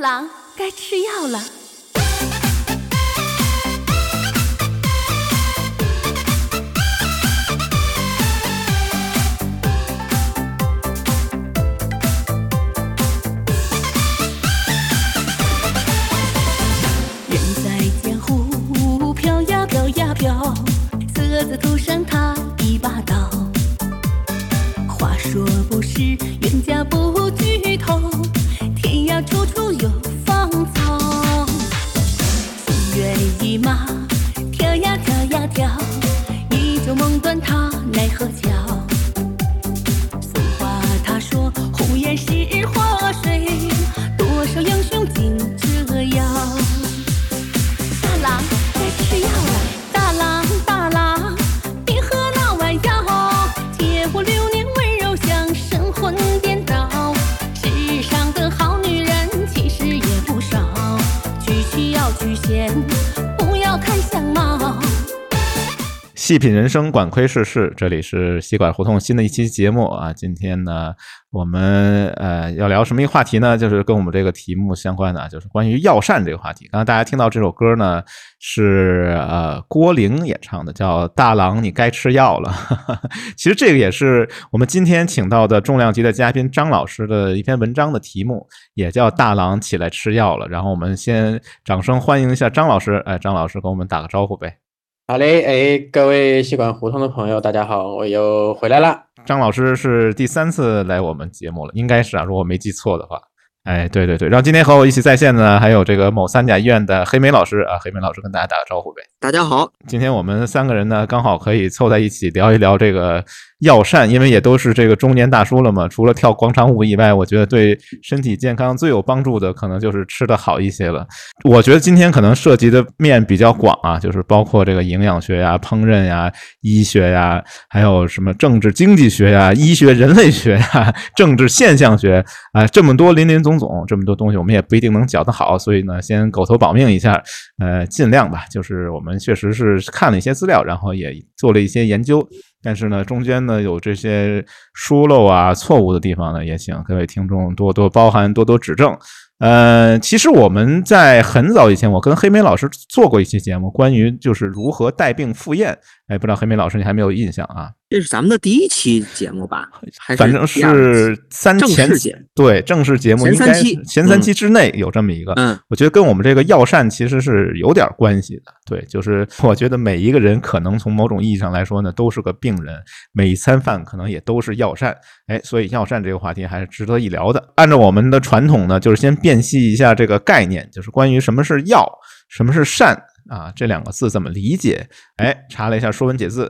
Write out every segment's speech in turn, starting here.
狼该吃药了。人在江湖飘呀飘呀飘，色字涂上他一把刀。话说不是冤家不聚，有芳草。心猿意马，细品人生，管窥世事。这里是西管胡同新的一期节目啊。今天呢，我们呃要聊什么一个话题呢？就是跟我们这个题目相关的，啊，就是关于药膳这个话题。刚才大家听到这首歌呢，是呃郭玲演唱的，叫《大郎你该吃药了》。其实这个也是我们今天请到的重量级的嘉宾张老师的一篇文章的题目，也叫《大郎起来吃药了》。然后我们先掌声欢迎一下张老师，哎，张老师跟我们打个招呼呗。好嘞，哎，各位西管胡同的朋友，大家好，我又回来了。张老师是第三次来我们节目了，应该是啊，如果没记错的话。哎，对对对，然后今天和我一起在线呢，还有这个某三甲医院的黑莓老师啊，黑莓老师跟大家打个招呼呗。大家好，今天我们三个人呢，刚好可以凑在一起聊一聊这个药膳，因为也都是这个中年大叔了嘛。除了跳广场舞以外，我觉得对身体健康最有帮助的，可能就是吃的好一些了。我觉得今天可能涉及的面比较广啊，就是包括这个营养学呀、烹饪呀、医学呀，还有什么政治经济学呀、医学人类学呀、政治现象学啊，这么多林林总总，这么多东西，我们也不一定能讲得好，所以呢，先狗头保命一下，呃，尽量吧。就是我们确实是看了一些资料，然后也做了一些研究，但是呢，中间呢有这些疏漏啊、错误的地方呢，也请各位听众多多包涵，多多指正。呃，其实我们在很早以前，我跟黑莓老师做过一期节目，关于就是如何带病赴宴。哎，不知道黑莓老师你还没有印象啊？这是咱们的第一期节目吧？还是反正是三正前式节对正式节目应该前三期前三期之内有这么一个。嗯，我觉得跟我们这个药膳其实是有点关系的。对，就是 我觉得每一个人可能从某种意义上来说呢，都是个病人，每一餐饭可能也都是药膳。哎，所以药膳这个话题还是值得一聊的。按照我们的传统呢，就是先辨析一下这个概念，就是关于什么是药，什么是膳。啊，这两个字怎么理解？哎，查了一下《说文解字》，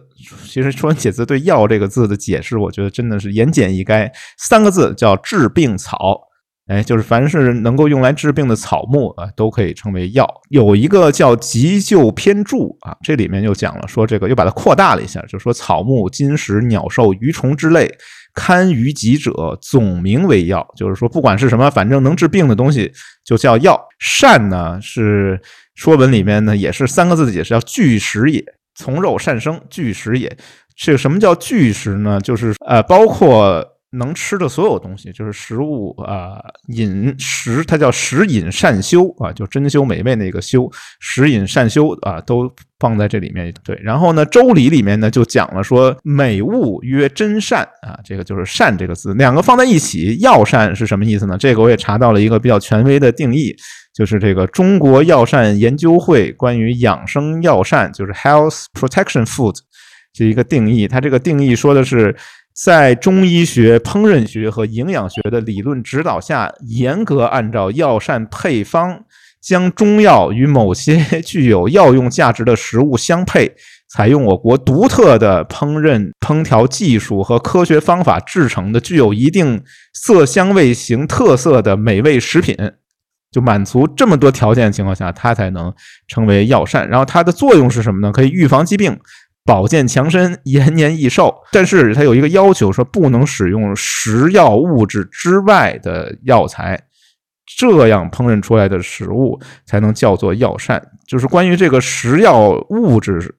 其实《说文解字》对“药”这个字的解释，我觉得真的是言简意赅，三个字叫“治病草”。哎，就是凡是能够用来治病的草木啊，都可以称为药。有一个叫《急救篇注》啊，这里面又讲了说这个又把它扩大了一下，就说草木、金石、鸟兽、鱼虫之类，堪于疾者，总名为药。就是说，不管是什么，反正能治病的东西就叫药。善呢是《说文》里面呢也是三个字的解释，叫巨食也，从肉善生，巨食也。这个什么叫巨食呢？就是呃，包括能吃的所有东西，就是食物啊、饮食，它叫食饮善修啊，就珍馐美味那个修，食饮善修啊，都放在这里面。对，然后呢，《周礼》里面呢就讲了说，美物曰真善啊，这个就是善这个字，两个放在一起，药膳是什么意思呢？这个我也查到了一个比较权威的定义。就是这个中国药膳研究会关于养生药膳，就是 Health Protection Food 这一个定义。它这个定义说的是，在中医学、烹饪学和营养学的理论指导下，严格按照药膳配方，将中药与某些 具有药用价值的食物相配，采用我国独特的烹饪烹调技术和科学方法制成的具有一定色香味形特色的美味食品。就满足这么多条件的情况下，它才能称为药膳。然后它的作用是什么呢？可以预防疾病、保健强身、延年益寿。但是它有一个要求，说不能使用食药物质之外的药材，这样烹饪出来的食物才能叫做药膳。就是关于这个食药物质。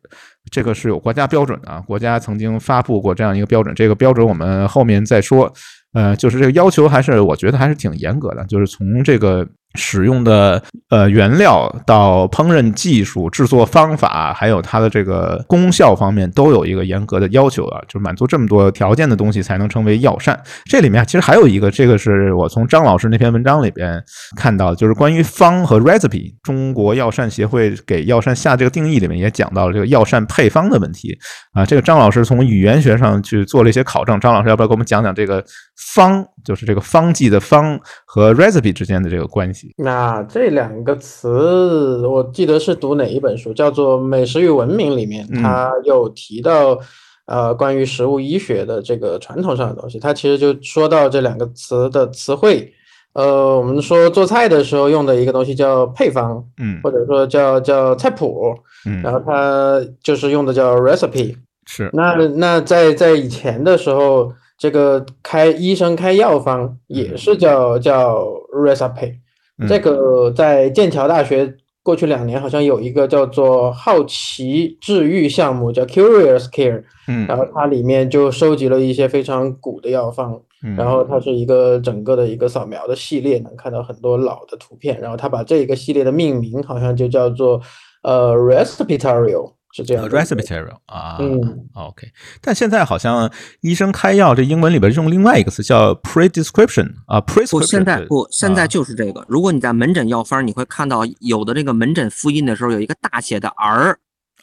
这个是有国家标准的啊，国家曾经发布过这样一个标准，这个标准我们后面再说。呃，就是这个要求还是我觉得还是挺严格的，就是从这个使用的呃原料到烹饪技术、制作方法，还有它的这个功效方面，都有一个严格的要求啊，就满足这么多条件的东西才能称为药膳。这里面其实还有一个，这个是我从张老师那篇文章里边看到，就是关于方和 recipe。中国药膳协会给药膳下这个定义里面也讲到了这个药膳配方的问题啊。这个张老师从语言学上去做了一些考证，张老师要不要给我们讲讲这个方，就是这个方剂的方和 recipe 之间的这个关系？那这两个词，我记得是读哪一本书，叫做《美食与文明》里面，它有提到，呃，关于食物医学的这个传统上的东西。它其实就说到这两个词的词汇，呃，我们说做菜的时候用的一个东西叫配方，嗯或者说叫叫菜谱，嗯然后它就是用的叫 recipe。是那那在在以前的时候，这个开医生开药方也是叫叫 recipe。嗯。这个在剑桥大学过去两年好像有一个叫做好奇治愈项目，叫 Curious Care，嗯。然后它里面就收集了一些非常古的药方，嗯。然后它是一个整个的一个扫描的系列，能看到很多老的图片，然后它把这一个系列的命名好像就叫做呃 Respiratorio，是这样 recipe 啊，嗯，OK，但现在好像医生开药这英文里边用另外一个词叫 prescription 啊，，prescription 现在不，现啊。在就是这个。如果你在门诊药方，你会看到有的这个门诊复印的时候有一个大写的 R，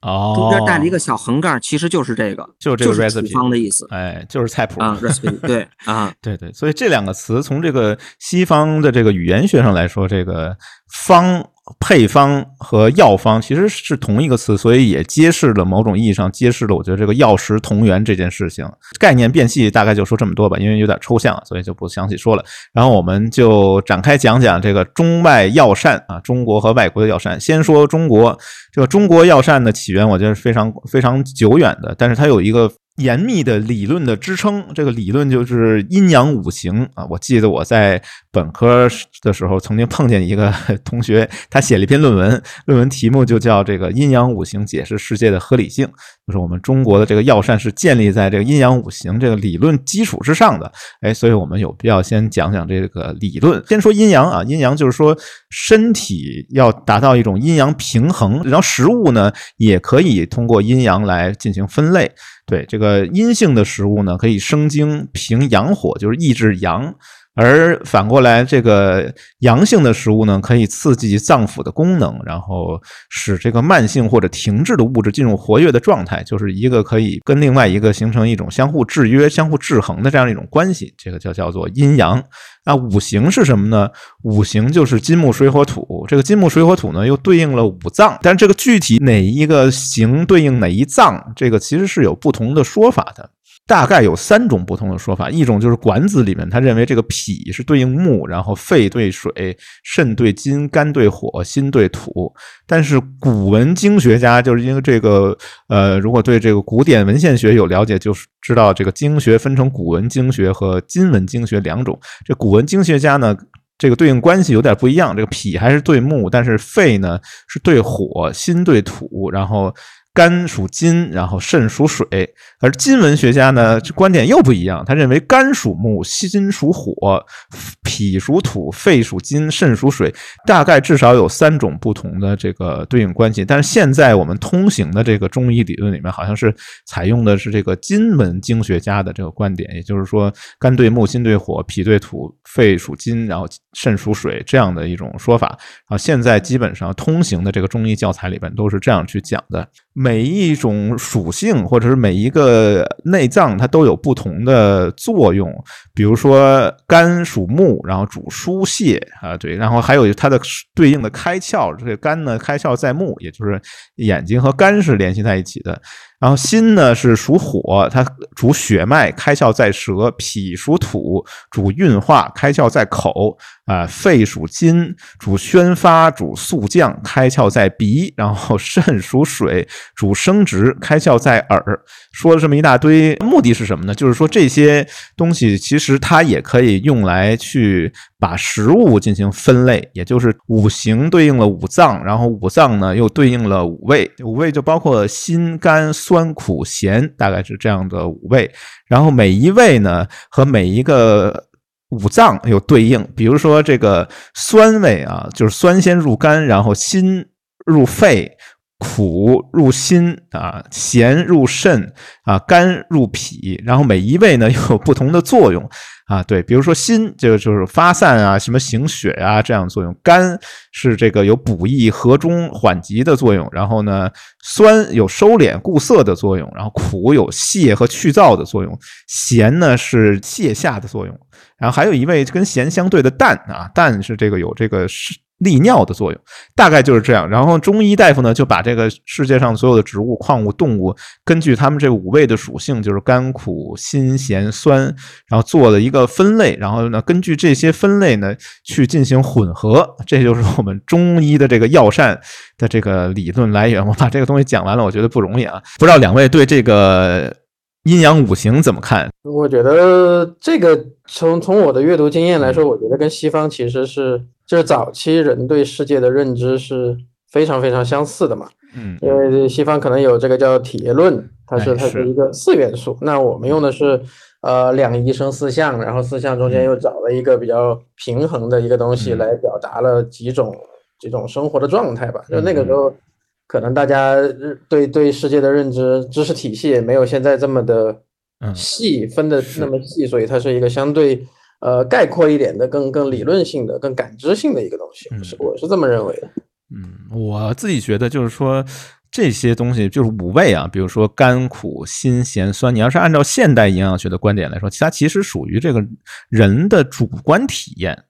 哦，中间带了一个小横杠，其实就是这个，就这个是 recipe 方的意思哎，就是菜谱啊，recipe 对啊，对对，所以这两个词从这个西方的这个语言学上来说，这个方、配方和药方其实是同一个词，所以也揭示了某种意义上揭示了我觉得这个药食同源这件事情。概念变细，大概就说这么多吧，因为有点抽象，所以就不详细说了。然后我们就展开讲讲这个中外药膳啊，中国和外国的药膳。先说中国，这个中国药膳的起源，我觉得是非常非常久远的，但是它有一个严密的理论的支撑。这个理论就是阴阳五行啊。我记得我在本科的时候曾经碰见一个 同学，他写了一篇论文，论文题目就叫这个“阴阳五行解释世界的合理性”，就是我们中国的这个药膳是建立在这个阴阳五行这个理论基础之上的。哎，所以我们有必要先讲讲这个理论。先说阴阳啊，阴阳就是说身体要达到一种阴阳平衡，然后食物呢也可以通过阴阳来进行分类。对这个阴性的食物呢，可以生津平阳火，就是抑制阳。而反过来，这个阳性的食物呢，可以刺激脏腑的功能，然后使这个慢性或者停滞的物质进入活跃的状态，就是一个可以跟另外一个形成一种相互制约、相互制衡的这样一种关系。这个叫叫做阴阳。那五行是什么呢？五行就是金木水火土。这个金木水火土呢，又对应了五脏，但这个具体哪一个行对应哪一脏，这个其实是有不同的说法的。大概有三种不同的说法，一种就是《管子》里面他认为这个脾是对应木，然后肺对水，肾对金，肝对火，心对土。但是古文经学家就是因为这个，呃，如果对这个古典文献学有了解，就是知道这个经学分成古文经学和今文经学两种。这古文经学家呢，这个对应关系有点不一样，这个脾还是对木，但是肺呢是对火，心对土，然后。肝属金，然后肾属水，而金文学家呢，观点又不一样。他认为肝属木，心属火，脾属土，肺属金，肾属水。大概至少有三种不同的这个对应关系。但是现在我们通行的这个中医理论里面，好像是采用的是这个金文经学家的这个观点，也就是说，肝对木，心对火，脾对土，肺属金，然后肾属水这样的一种说法。啊，现在基本上通行的这个中医教材里边都是这样去讲的。每一种属性或者是每一个内脏，它都有不同的作用。比如说肝属木，然后主疏泄啊，对，然后还有它的对应的开窍，这个肝呢开窍在目，也就是眼睛和肝是联系在一起的。然后心呢是属火，它主血脉，开窍在舌；脾属土，主运化，开窍在口。啊，肺属金，主宣发，主肃降，开窍在鼻；然后肾属水，主生殖，开窍在耳。说了这么一大堆，目的是什么呢？就是说这些东西其实其实它也可以用来去把食物进行分类，也就是五行对应了五脏，然后五脏呢又对应了五味，五味就包括辛、甘、酸、苦、咸，大概是这样的五味。然后每一味呢和每一个五脏有对应，比如说这个酸味啊，就是酸先入肝，然后辛入肺。苦入心啊，咸入肾啊，甘入脾，然后每一味呢又有不同的作用啊。对，比如说辛这个就是发散啊，什么行血啊这样的作用；甘是这个有补益和中缓急的作用；然后呢，酸有收敛固涩的作用；然后苦有泻和去燥的作用；咸呢是泻下的作用。然后还有一味跟咸相对的淡啊，淡是这个有这个。利尿的作用大概就是这样。然后中医大夫呢，就把这个世界上所有的植物、矿物、动物，根据它们这五味的属性，就是甘、苦、辛、咸、酸，然后做了一个分类。然后呢，根据这些分类呢，去进行混合。这就是我们中医的这个药膳的这个理论来源。我把这个东西讲完了，我觉得不容易啊。不知道两位对这个阴阳五行怎么看？我觉得这个从从我的阅读经验来说，我觉得跟西方其实是。就是早期人对世界的认知是非常非常相似的嘛，嗯，因为西方可能有这个叫体液论，它是它是一个四元素，那我们用的是呃两仪生四象，然后四象中间又找了一个比较平衡的一个东西来表达了几种几种生活的状态吧，就那个时候可能大家对对世界的认知知识体系也没有现在这么的细分的那么细，所以它是一个相对。呃，概括一点的，更更理论性的、更感知性的一个东西，是我是这么认为的。嗯，我自己觉得就是说这些东西就是五味啊，比如说甘苦辛咸酸，你要是按照现代营养学的观点来说，它其实属于这个人的主观体验。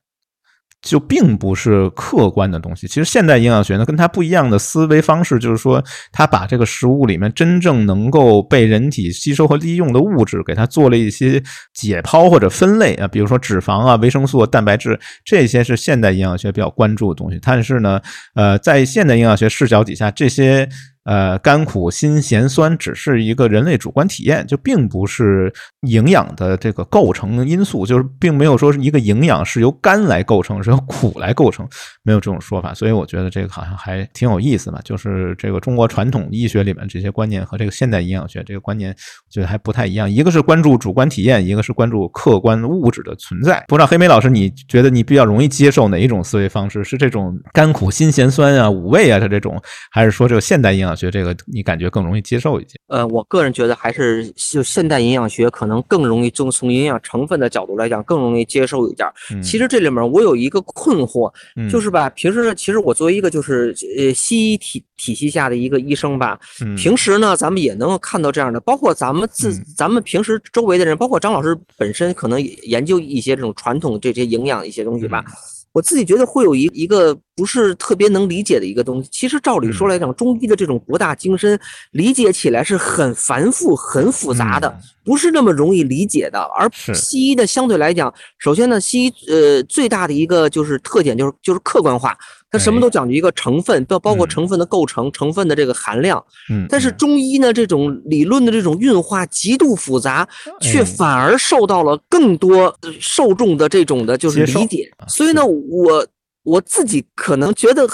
就并不是客观的东西。其实现代营养学呢，跟它不一样的思维方式，就是说，它把这个食物里面真正能够被人体吸收和利用的物质，给它做了一些解剖或者分类啊，比如说脂肪啊、维生素、蛋白质，这些是现代营养学比较关注的东西。但是呢，呃，在现代营养学视角底下，这些。呃，甘苦辛咸酸只是一个人类主观体验，就并不是营养的这个构成因素，就是并没有说是一个营养是由甘来构成，是由苦来构成，没有这种说法。所以我觉得这个好像还挺有意思嘛，就是这个中国传统医学里面这些观念和这个现代营养学这个观念，我觉得还不太一样。一个是关注主观体验，一个是关注客观物质的存在。不知道黑莓老师，你觉得你比较容易接受哪一种思维方式？是这种甘苦辛咸酸啊、五味啊它这种，还是说这个现代营养？学这个你感觉更容易接受一些？呃，我个人觉得还是就现代营养学可能更容易从从营养成分的角度来讲更容易接受一点。其实这里面我有一个困惑，就是吧，平时其实我作为一个就是呃西医体体系下的一个医生吧，平时呢咱们也能够看到这样的，包括咱们自咱们平时周围的人，包括张老师本身可能研究一些这种传统这些营养一些东西吧。我自己觉得会有一一个不是特别能理解的一个东西。其实照理说来讲，中医的这种博大精深，理解起来是很繁复、很复杂的，不是那么容易理解的。而西医的相对来讲，首先呢，西医呃最大的一个就是特点就是就是客观化。它什么都讲究一个成分，包包括成分的构成、成分的这个含量。嗯，但是中医呢，这种理论的这种运化极度复杂，却反而受到了更多受众的这种的就是理解。所以呢，我我自己可能觉得，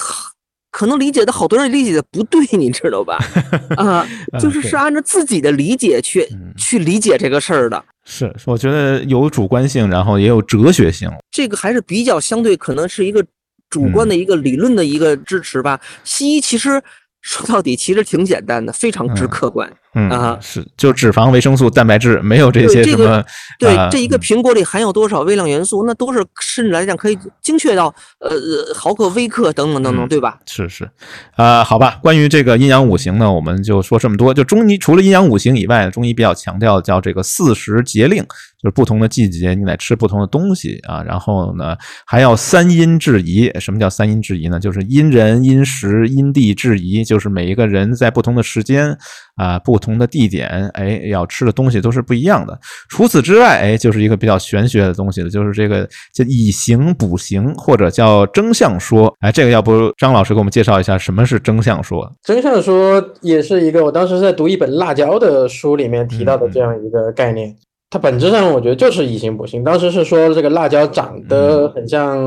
可能理解的好多人理解的不对，你知道吧？啊，就是是按照自己的理解去去理解这个事儿的。是，我觉得有主观性，然后也有哲学性。这个还是比较相对，可能是一个。主观的一个理论的一个支持吧，西医其实说到底其实挺简单的，非常之客观。嗯啊，是就脂肪、维生素、蛋白质，没有这些什么。对，这一个苹果里含有多少微量元素，那都是甚至来讲可以精确到呃毫克、微克等等等等，对吧？是是，啊，好吧。关于这个阴阳五行呢，我们就说这么多。就中医除了阴阳五行以外，中医比较强调叫这个四时节令，就是不同的季节你得吃不同的东西啊。然后呢，还要三阴制宜。什么叫三阴制宜呢？就是因人、因时、因地制宜，就是每一个人在不同的时间。啊，不同的地点，哎，要吃的东西都是不一样的。除此之外，哎，就是一个比较玄学的东西了，就是这个叫以形补形，或者叫征象说。哎，这个要不张老师给我们介绍一下什么是征象说？征象说也是一个我当时在读一本辣椒的书里面提到的这样一个概念。它本质上我觉得就是以形补形。当时是说这个辣椒长得很像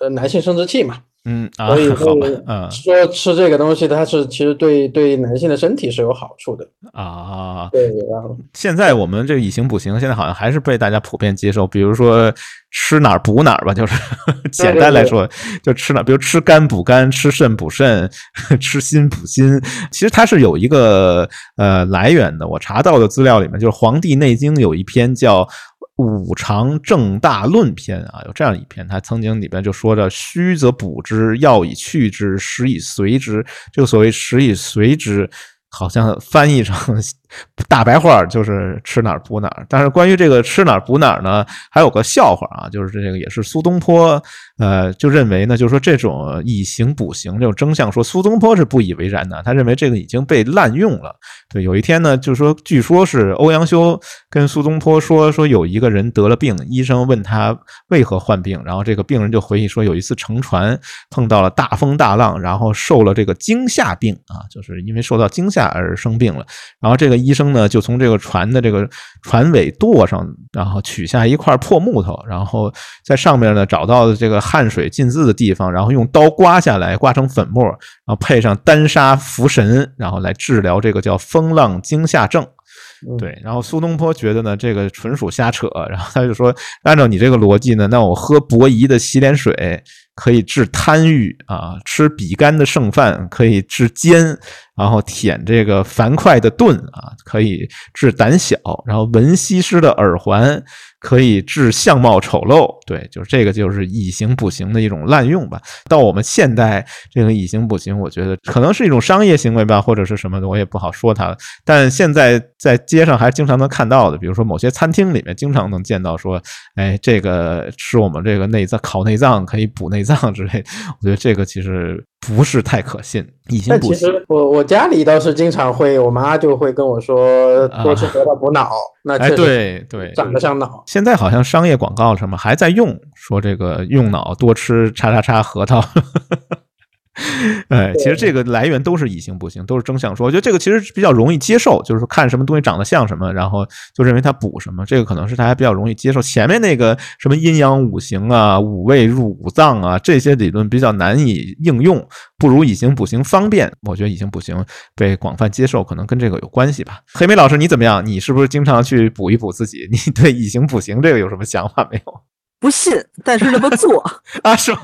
呃男性生殖器嘛。嗯，所以 好吧，嗯，说吃这个东西，它是其实对对男性的身体是有好处的啊。对，然后现在我们这个以形补形，现在好像还是被大家普遍接受。比如说吃哪儿补哪儿吧，就是 简单来说，就吃哪，比如吃肝补肝，吃肾补肾，吃心补心。其实它是有一个呃来源的。我查到的资料里面，就是《黄帝内经》有一篇叫。五常正大论篇啊，有这样一篇，他曾经里边就说着：“虚则补之，要以去之，实以随之。”这个所谓“实以随之”，好像翻译成。大白话就是吃哪儿补哪儿，但是关于这个吃哪儿补哪儿呢，还有个笑话啊，就是这个也是苏东坡，呃，就认为呢，就是说这种以形补形这种征象，说苏东坡是不以为然的，他认为这个已经被滥用了。对，有一天呢，就是说，据说是欧阳修跟苏东坡说，说有一个人得了病，医生问他为何患病，然后这个病人就回忆说，有一次乘船碰到了大风大浪，然后受了这个惊吓病啊，就是因为受到惊吓而生病了，然后这个。医生呢，就从这个船的这个船尾舵上，然后取下一块破木头，然后在上面呢找到这个汗水浸渍的地方，然后用刀刮下来，刮成粉末，然后配上丹砂服神，然后来治疗这个叫风浪惊吓症。对，然后苏东坡觉得呢，这个纯属瞎扯，然后他就说，按照你这个逻辑呢，那我喝伯夷的洗脸水可以治贪欲啊，吃比干的剩饭可以治奸。然后舔这个樊哙的盾啊，可以治胆小；然后闻西施的耳环可以治相貌丑陋。对，就是这个，就是以形补形的一种滥用吧。到我们现代，这个以形补形，我觉得可能是一种商业行为吧，或者是什么的，我也不好说它。但现在在街上还经常能看到的，比如说某些餐厅里面，经常能见到说，哎，这个吃我们这个内脏烤内脏可以补内脏之类。我觉得这个其实。不是太可信，已经不行。但。其实我我家里倒是经常会，我妈就会跟我说多吃核桃补脑。那哎，对对，长得像脑。现在好像商业广告什么还在用，说这个用脑多吃叉叉叉核桃。哎，其实这个来源都是以形补形，都是争相说。我觉得这个其实比较容易接受，就是说看什么东西长得像什么，然后就认为它补什么，这个可能是大家比较容易接受。前面那个什么阴阳五行啊、五味入五脏啊这些理论比较难以应用，不如以形补形方便。我觉得以形补形被广泛接受，可能跟这个有关系吧。黑莓老师，你怎么样？你是不是经常去补一补自己？你对以形补形这个有什么想法没有？不信，但是那么做 啊，是吧？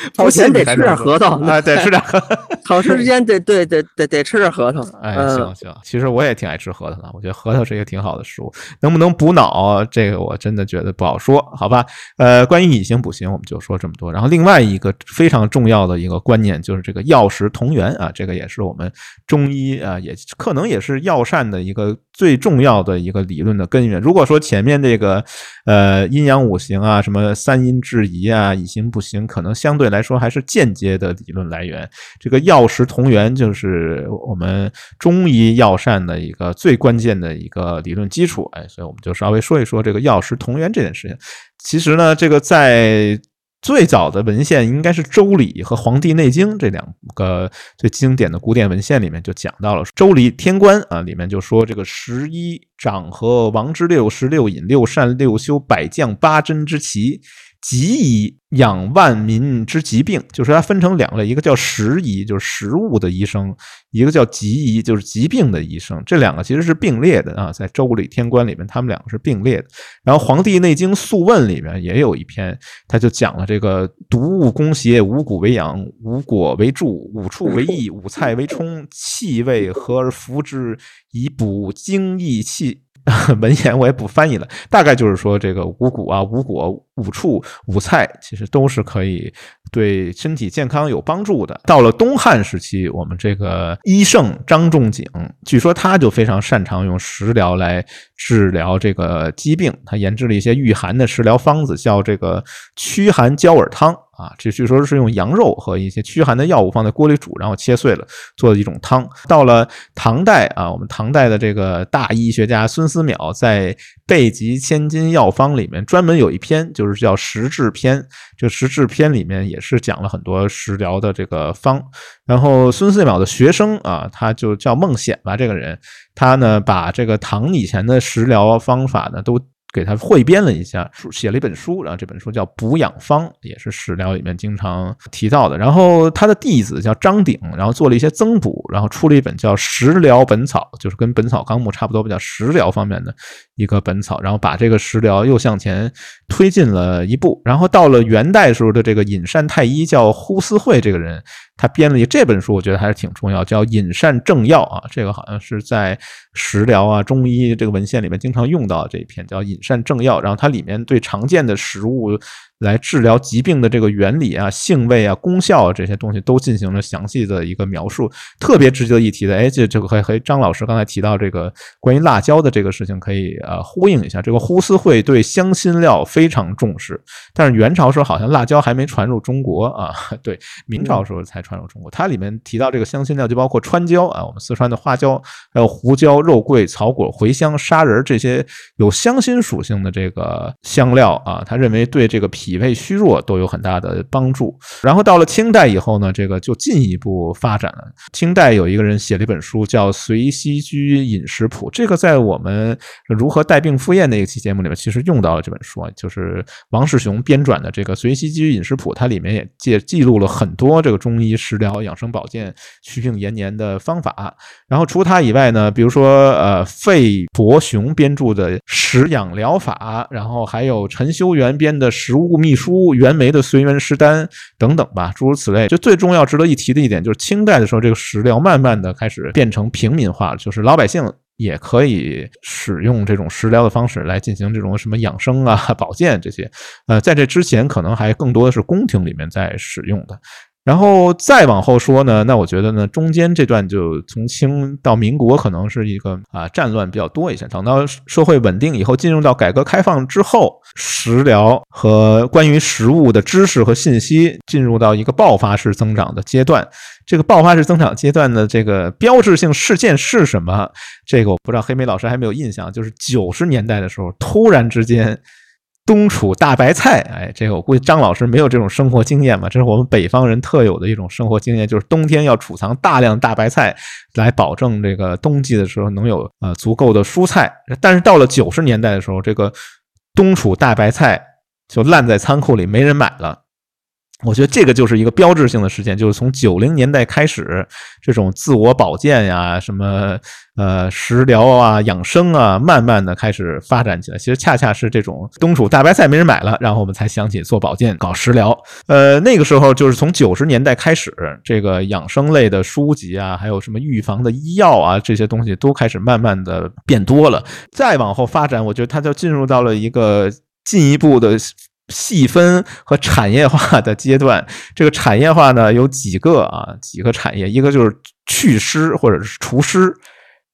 考前得吃点核桃 啊，得吃点核桃。考试之前得对得得得吃点核桃。哎，行行，其实我也挺爱吃核桃的，我觉得核桃是一个挺好的食物。能不能补脑，这个我真的觉得不好说，好吧？呃，关于以形补形，我们就说这么多。然后另外一个非常重要的一个观念就是这个药食同源啊，这个也是我们中医啊，也可能也是药膳的一个最重要的一个理论的根源。如果说前面这个呃阴阳五行啊，什么三阴制宜啊，以形补形，可能相对来说还是间接的理论来源。这个药食同源就是我们中医药膳的一个最关键的一个理论基础。哎，所以我们就稍微说一说这个药食同源这件事情。其实呢，这个在最早的文献应该是《周礼》和《黄帝内经》这两个最经典的古典文献里面就讲到了，《周礼·天官》啊里面就说这个十一长和王之六，十六引六善六修百将八珍之奇。疾医养万民之疾病，就是它分成两类，一个叫食医，就是食物的医生；一个叫疾医，就是疾病的医生。这两个其实是并列的啊，在《周礼·天官》里面，他们两个是并列的。然后《黄帝内经·素问》里面也有一篇，他就讲了这个毒物攻邪，五谷为养，五果为助，五畜为益，五菜为充，气味和而服之，以补精益气。文言我也不翻译了，大概就是说，这个五谷啊、五果、五畜、五菜，其实都是可以对身体健康有帮助的。到了东汉时期，我们这个医圣张仲景，据说他就非常擅长用食疗来治疗这个疾病，他研制了一些御寒的食疗方子，叫这个驱寒焦耳汤。啊，这据说是用羊肉和一些驱寒的药物放在锅里煮，然后切碎了做的一种汤。到了唐代啊，我们唐代的这个大医学家孙思邈在《备急千金药方》里面专门有一篇，就是叫《食治篇》。这《食治篇》里面也是讲了很多食疗的这个方。然后孙思邈的学生啊，他就叫孟显吧，这个人他呢把这个唐以前的食疗方法呢都。给他汇编了一下，写了一本书，然后这本书叫《补养方》，也是史料里面经常提到的。然后他的弟子叫张鼎，然后做了一些增补，然后出了一本叫《食疗本草》，就是跟《本草纲目》差不多，比较食疗方面的一个本草，然后把这个食疗又向前推进了一步。然后到了元代时候的这个隐善太医叫呼思慧这个人。他编了一这本书，我觉得还是挺重要，叫《隐善正要》啊，这个好像是在食疗啊、中医这个文献里面经常用到这一篇，叫《隐占正要》。然后它里面对常见的食物。来治疗疾病的这个原理啊、性味啊、功效啊这些东西都进行了详细的一个描述。特别值得一提的，哎，这这个和和张老师刚才提到这个关于辣椒的这个事情可以呃呼应一下。这个呼思慧对香辛料非常重视，但是元朝时候好像辣椒还没传入中国啊，对，明朝时候才传入中国。它里面提到这个香辛料就包括川椒啊，我们四川的花椒，还有胡椒、肉桂、草果、茴香、砂仁这些有香辛属性的这个香料啊，他认为对这个脾。脾胃虚弱都有很大的帮助。然后到了清代以后呢，这个就进一步发展了。清代有一个人写了一本书，叫《随溪居饮食谱》。这个在我们如何带病赴宴那一期节目里面，其实用到了这本书，就是王世雄编撰的这个《随溪居饮食谱》。它里面也记记录了很多这个中医食疗、养生保健、祛病延年的方法。然后除它以外呢，比如说呃费伯雄编著的《食养疗法》，然后还有陈修元编的《食物》。秘书袁枚的《随园诗单》等等吧，诸如此类。就最重要、值得一提的一点，就是清代的时候，这个食疗慢慢的开始变成平民化了，就是老百姓也可以使用这种食疗的方式来进行这种什么养生啊、保健这些。呃，在这之前，可能还更多的是宫廷里面在使用的。然后再往后说呢，那我觉得呢，中间这段就从清到民国可能是一个啊战乱比较多一些。等到社会稳定以后，进入到改革开放之后，食疗和关于食物的知识和信息进入到一个爆发式增长的阶段。这个爆发式增长阶段的这个标志性事件是什么？这个我不知道黑莓老师还没有印象，就是九十年代的时候，突然之间。冬储大白菜，哎，这个我估计张老师没有这种生活经验嘛，这是我们北方人特有的一种生活经验，就是冬天要储藏大量大白菜，来保证这个冬季的时候能有呃足够的蔬菜。但是到了九十年代的时候，这个冬储大白菜就烂在仓库里，没人买了。我觉得这个就是一个标志性的事件，就是从九零年代开始，这种自我保健呀，什么呃食疗啊、养生啊，慢慢的开始发展起来。其实恰恰是这种冬储大白菜没人买了，然后我们才想起做保健、搞食疗。呃，那个时候就是从九十年代开始，这个养生类的书籍啊，还有什么预防的医药啊，这些东西都开始慢慢的变多了。再往后发展，我觉得它就进入到了一个进一步的。细分和产业化的阶段，这个产业化呢有几个啊？几个产业，一个就是祛湿或者是除湿。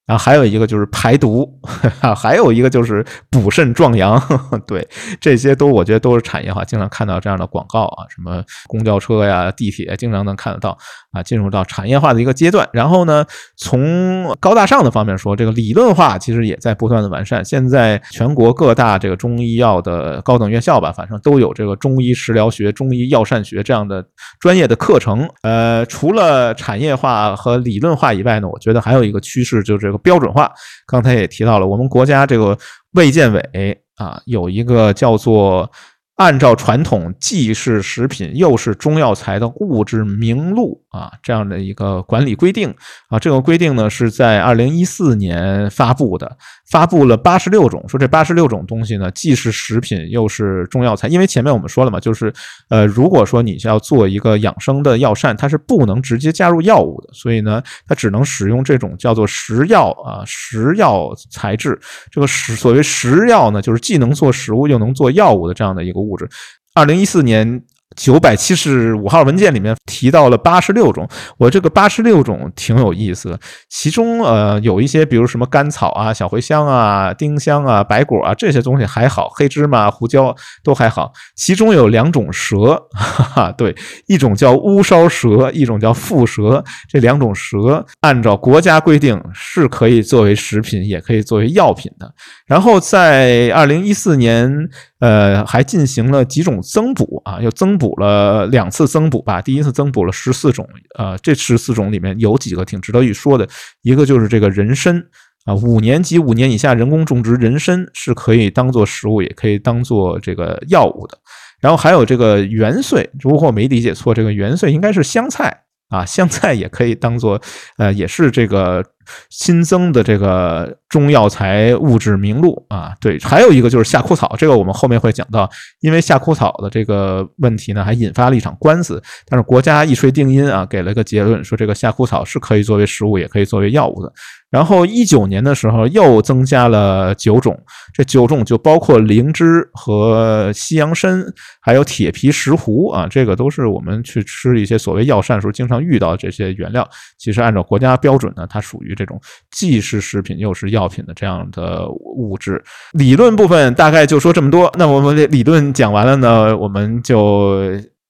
然后还有一个就是排毒，还有一个就是补肾壮阳，对这些都我觉得都是产业化，经常看到这样的广告啊，什么公交车呀、地铁，经常能看得到啊，进入到产业化的一个阶段。然后呢，从高大上的方面说，这个理论化其实也在不断的完善。现在全国各大这个中医药的高等院校吧，反正都有这个中医食疗学、中医药膳学这样的专业的课程。呃，除了产业化和理论化以外呢，我觉得还有一个趋势就是。标准化，刚才也提到了，我们国家这个卫健委啊，有一个叫做。按照传统，既是食品又是中药材的物质名录啊，这样的一个管理规定啊，这个规定呢是在二零一四年发布的，发布了八十六种，说这八十六种东西呢，既是食品又是中药材。因为前面我们说了嘛，就是呃，如果说你要做一个养生的药膳，它是不能直接加入药物的，所以呢，它只能使用这种叫做食药啊，食药材质。这个食所谓食药呢，就是既能做食物又能做药物的这样的一个。物质，二零一四年。九百七十五号文件里面提到了八十六种，我这个八十六种挺有意思的，其中呃有一些，比如什么甘草啊、小茴香啊、丁香啊、白果啊这些东西还好，黑芝麻、胡椒都还好。其中有两种蛇，哈哈，对，一种叫乌梢蛇，一种叫蝮蛇。这两种蛇按照国家规定是可以作为食品，也可以作为药品的。然后在二零一四年。呃，还进行了几种增补啊，又增补了两次增补吧。第一次增补了十四种，呃，这十四种里面有几个挺值得一说的，一个就是这个人参啊，五年及五年以下人工种植人参是可以当做食物，也可以当做这个药物的。然后还有这个元穗，如果我没理解错，这个元穗应该是香菜啊，香菜也可以当做，呃，也是这个。新增的这个中药材物质名录啊，对，还有一个就是夏枯草，这个我们后面会讲到，因为夏枯草的这个问题呢，还引发了一场官司，但是国家一锤定音啊，给了个结论，说这个夏枯草是可以作为食物，也可以作为药物的。然后一九年的时候又增加了九种，这九种就包括灵芝和西洋参，还有铁皮石斛啊，这个都是我们去吃一些所谓药膳时候经常遇到的这些原料。其实按照国家标准呢，它属于这种既是食品又是药品的这样的物质。理论部分大概就说这么多。那我们理论讲完了呢，我们就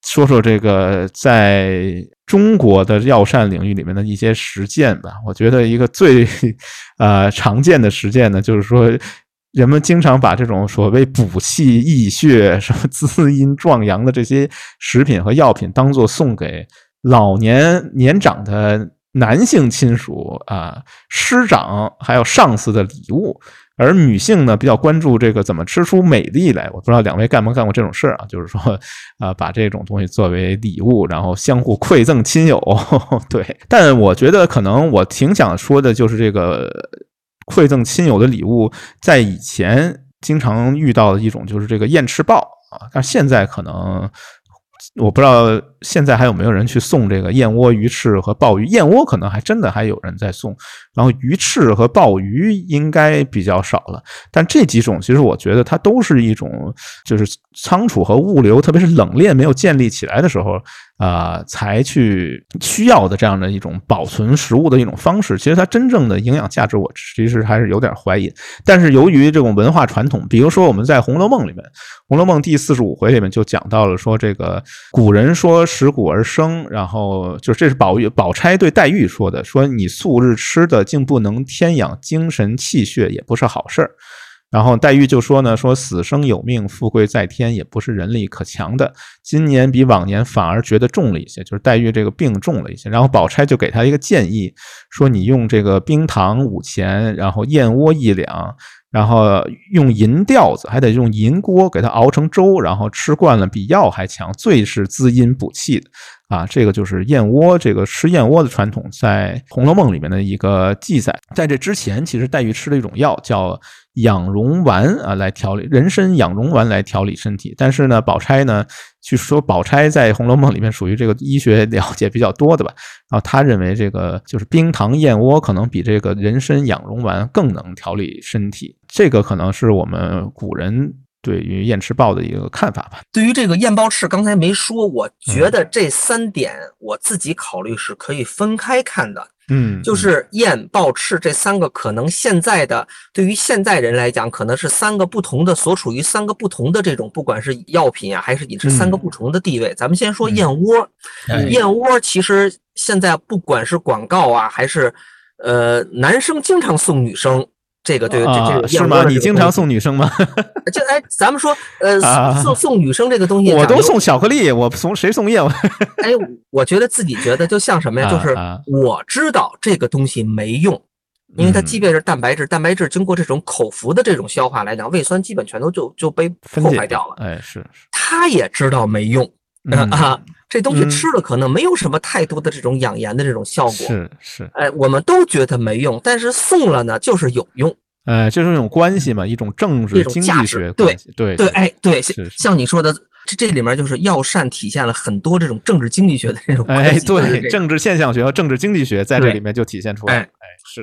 说说这个在中国的药膳领域里面的一些实践吧。我觉得一个最 呃常见的实践呢，就是说人们经常把这种所谓补气益血、什么滋阴壮阳的这些食品和药品，当做送给老年年长的。男性亲属啊，师长还有上司的礼物，而女性呢比较关注这个怎么吃出美丽来。我不知道两位干没干过这种事儿啊？就是说，啊，把这种东西作为礼物，然后相互馈赠亲友。对，但我觉得可能我挺想说的就是这个馈赠亲友的礼物，在以前经常遇到的一种就是这个燕翅豹啊，但现在可能。我不知道现在还有没有人去送这个燕窝、鱼翅和鲍鱼。燕窝可能还真的还有人在送，然后鱼翅和鲍鱼应该比较少了。但这几种其实我觉得它都是一种，就是仓储和物流，特别是冷链没有建立起来的时候。啊，才去需要的这样的一种保存食物的一种方式，其实它真正的营养价值，我其实还是有点怀疑。但是由于这种文化传统，比如说我们在《红楼梦》里面，《红楼梦》第四十五回里面就讲到了，说这个古人说食谷而生，然后就这是宝玉宝钗对黛玉说的，说你素日吃的竟不能添养精神气血，也不是好事儿。然后黛玉就说呢，说死生有命，富贵在天，也不是人力可强的。今年比往年反而觉得重了一些，就是黛玉这个病重了一些。然后宝钗就给她一个建议，说你用这个冰糖五钱，然后燕窝一两，然后用银吊子，还得用银锅给它熬成粥，然后吃惯了比药还强，最是滋阴补气的。啊，这个就是燕窝，这个吃燕窝的传统，在《红楼梦》里面的一个记载。在这之前，其实黛玉吃了一种药，叫养荣丸啊，来调理人参养荣丸来调理身体。但是呢，宝钗呢，据说宝钗在《红楼梦》里面属于这个医学了解比较多的吧，然后她认为这个就是冰糖燕窝可能比这个人参养荣丸更能调理身体。这个可能是我们古人。对于燕翅豹的一个看法吧。对于这个燕豹翅，刚才没说，我觉得这三点我自己考虑是可以分开看的。嗯，就是燕豹翅这三个，可能现在的对于现在人来讲，可能是三个不同的，所处于三个不同的这种，不管是药品啊，还是饮食，三个不同的地位。咱们先说燕窝，燕窝其实现在不管是广告啊，还是呃，男生经常送女生。这个对，这这个是吗？你经常送女生吗？就哎，咱们说，呃，送送女生这个东西，我都送巧克力，我送谁送燕窝？哎，我觉得自己觉得就像什么呀？就是我知道这个东西没用，因为它即便是蛋白质，蛋白质经过这种口服的这种消化来讲，胃酸基本全都就就被破坏掉了。哎，是，他也知道没用啊。这东西吃了可能没有什么太多的这种养颜的这种效果，是是，哎，我们都觉得没用，但是送了呢，就是有用，哎，就是一种关系嘛，一种政治经济学对对对，哎对，像你说的，这这里面就是药膳体现了很多这种政治经济学的这种哎，对，政治现象学和政治经济学在这里面就体现出来。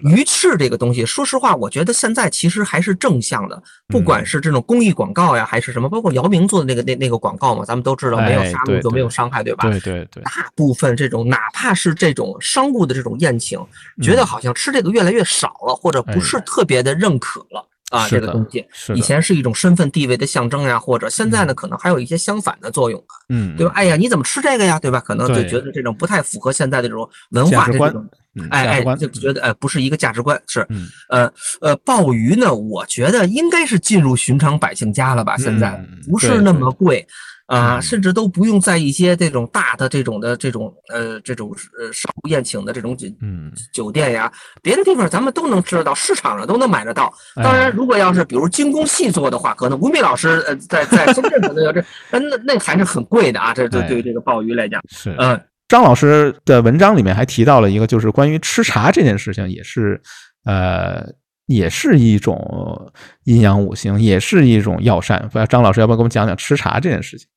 鱼翅这个东西，说实话，我觉得现在其实还是正向的。不管是这种公益广告呀，还是什么，包括姚明做的那个那那个广告嘛，咱们都知道，没有杀戮就没有伤害，对吧？对对对。大部分这种哪怕是这种商务的这种宴请，觉得好像吃这个越来越少了，或者不是特别的认可了啊。这个东西以前是一种身份地位的象征呀，或者现在呢，可能还有一些相反的作用嗯，对吧？哎呀，你怎么吃这个呀？对吧？可能就觉得这种不太符合现在的这种文化这种。哎哎，就觉得哎不是一个价值观，是，呃呃，鲍鱼呢，我觉得应该是进入寻常百姓家了吧，现在不是那么贵。啊，甚至都不用在一些这种大的这种的这种呃这种呃商务宴请的这种酒嗯酒店呀，别的地方咱们都能吃得到，市场上都能买得到。当然，如果要是比如精工细作的话，可能吴敏老师呃在在深圳可能要这，那那还是很贵的啊。这这对于这个鲍鱼来讲是嗯，张老师的文章里面还提到了一个，就是关于吃茶这件事情，也是呃也是一种阴阳五行，也是一种药膳。张老师要不要给我们讲讲吃茶这件事情？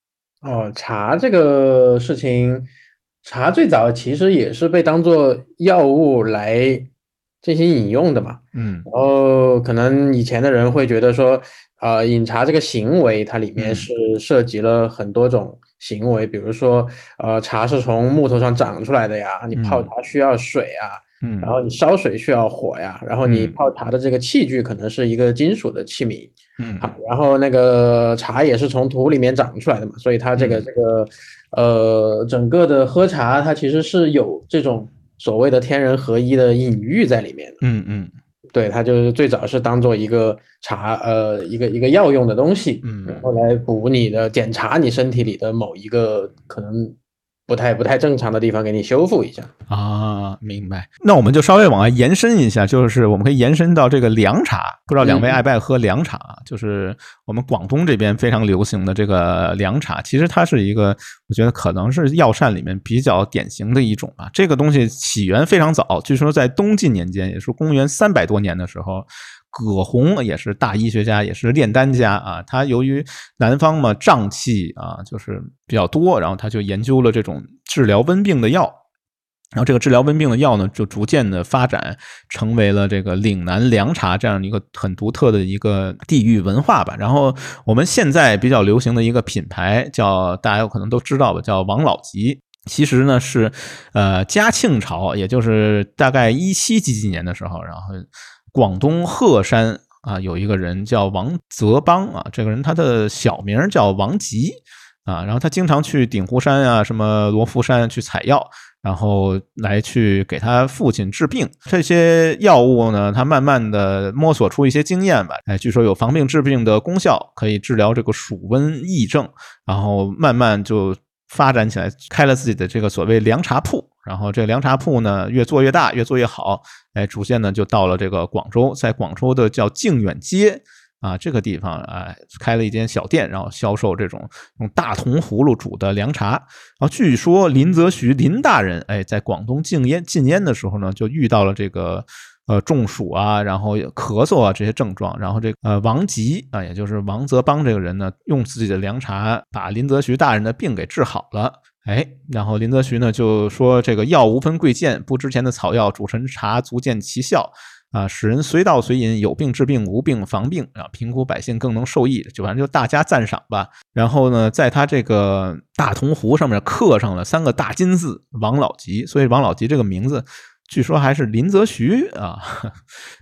哦，茶这个事情，茶最早其实也是被当做药物来进行饮用的嘛。嗯，然后可能以前的人会觉得说，呃，饮茶这个行为它里面是涉及了很多种行为，比如说，呃，茶是从木头上长出来的呀，你泡茶需要水啊。嗯，然后你烧水需要火呀，然后你泡茶的这个器具可能是一个金属的器皿，嗯，好，然后那个茶也是从土里面长出来的嘛，所以它这个这个呃整个的喝茶它其实是有这种所谓的天人合一的隐喻在里面的，嗯嗯，对，它就是最早是当做一个茶呃一个一个药用的东西，嗯，然后来补你的检查你身体里的某一个可能。不太不太正常的地方，给你修复一下啊，明白。那我们就稍微往外延伸一下，就是我们可以延伸到这个凉茶。不知道两位爱不爱喝凉茶？就是我们广东这边非常流行的这个凉茶，其实它是一个，我觉得可能是药膳里面比较典型的一种吧。这个东西起源非常早，据说在东晋年间，也是公元三百多年的时候。葛洪也是大医学家，也是炼丹家啊。他由于南方嘛瘴气啊，就是比较多，然后他就研究了这种治疗温病的药。然后这个治疗温病的药呢，就逐渐的发展成为了这个岭南凉茶这样一个很独特的一个地域文化吧。然后我们现在比较流行的一个品牌叫大家有可能都知道吧，叫王老吉。其实呢是呃嘉庆朝，也就是大概一七几几年的时候，然后。广东鹤山啊，有一个人叫王泽邦啊，这个人他的小名叫王吉啊，然后他经常去鼎湖山啊、什么罗浮山去采药，然后来去给他父亲治病。这些药物呢，他慢慢的摸索出一些经验吧，哎，据说有防病治病的功效，可以治疗这个暑温疫症，然后慢慢就发展起来，开了自己的这个所谓凉茶铺。然后这个凉茶铺呢，越做越大，越做越好，哎，逐渐呢就到了这个广州，在广州的叫靖远街啊这个地方，哎，开了一间小店，然后销售这种用大铜葫芦煮的凉茶。然后据说林则徐林大人，哎，在广东禁烟禁烟的时候呢，就遇到了这个呃中暑啊，然后咳嗽啊这些症状，然后这呃王吉啊，也就是王泽邦这个人呢，用自己的凉茶把林则徐大人的病给治好了。哎，然后林则徐呢就说：“这个药无分贵贱，不值钱的草药煮成茶，足见其效啊！使人随到随饮，有病治病，无病防病啊！贫苦百姓更能受益，就反正就大家赞赏吧。然后呢，在他这个大铜壶上面刻上了三个大金字‘王老吉’，所以王老吉这个名字。”据说还是林则徐啊，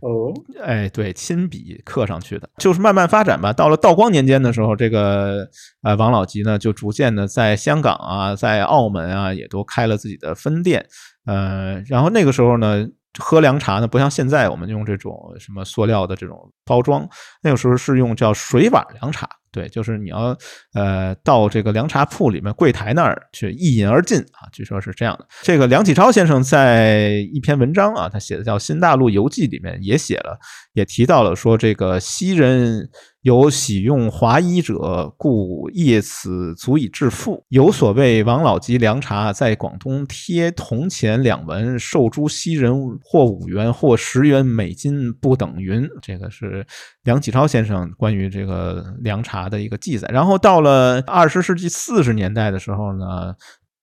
哦，哎，对，亲笔刻上去的，就是慢慢发展吧。到了道光年间的时候，这个呃王老吉呢，就逐渐的在香港啊，在澳门啊，也都开了自己的分店。呃，然后那个时候呢，喝凉茶呢，不像现在我们用这种什么塑料的这种包装，那个时候是用叫水碗凉茶。对，就是你要呃到这个凉茶铺里面柜台那儿去一饮而尽啊，据说是这样的。这个梁启超先生在一篇文章啊，他写的叫《新大陆游记》里面也写了，也提到了说这个西人。有喜用华衣者，故业此足以致富。有所谓王老吉凉茶，在广东贴铜钱两文，售诸西人，或五元，或十元美金不等云。这个是梁启超先生关于这个凉茶的一个记载。然后到了二十世纪四十年代的时候呢，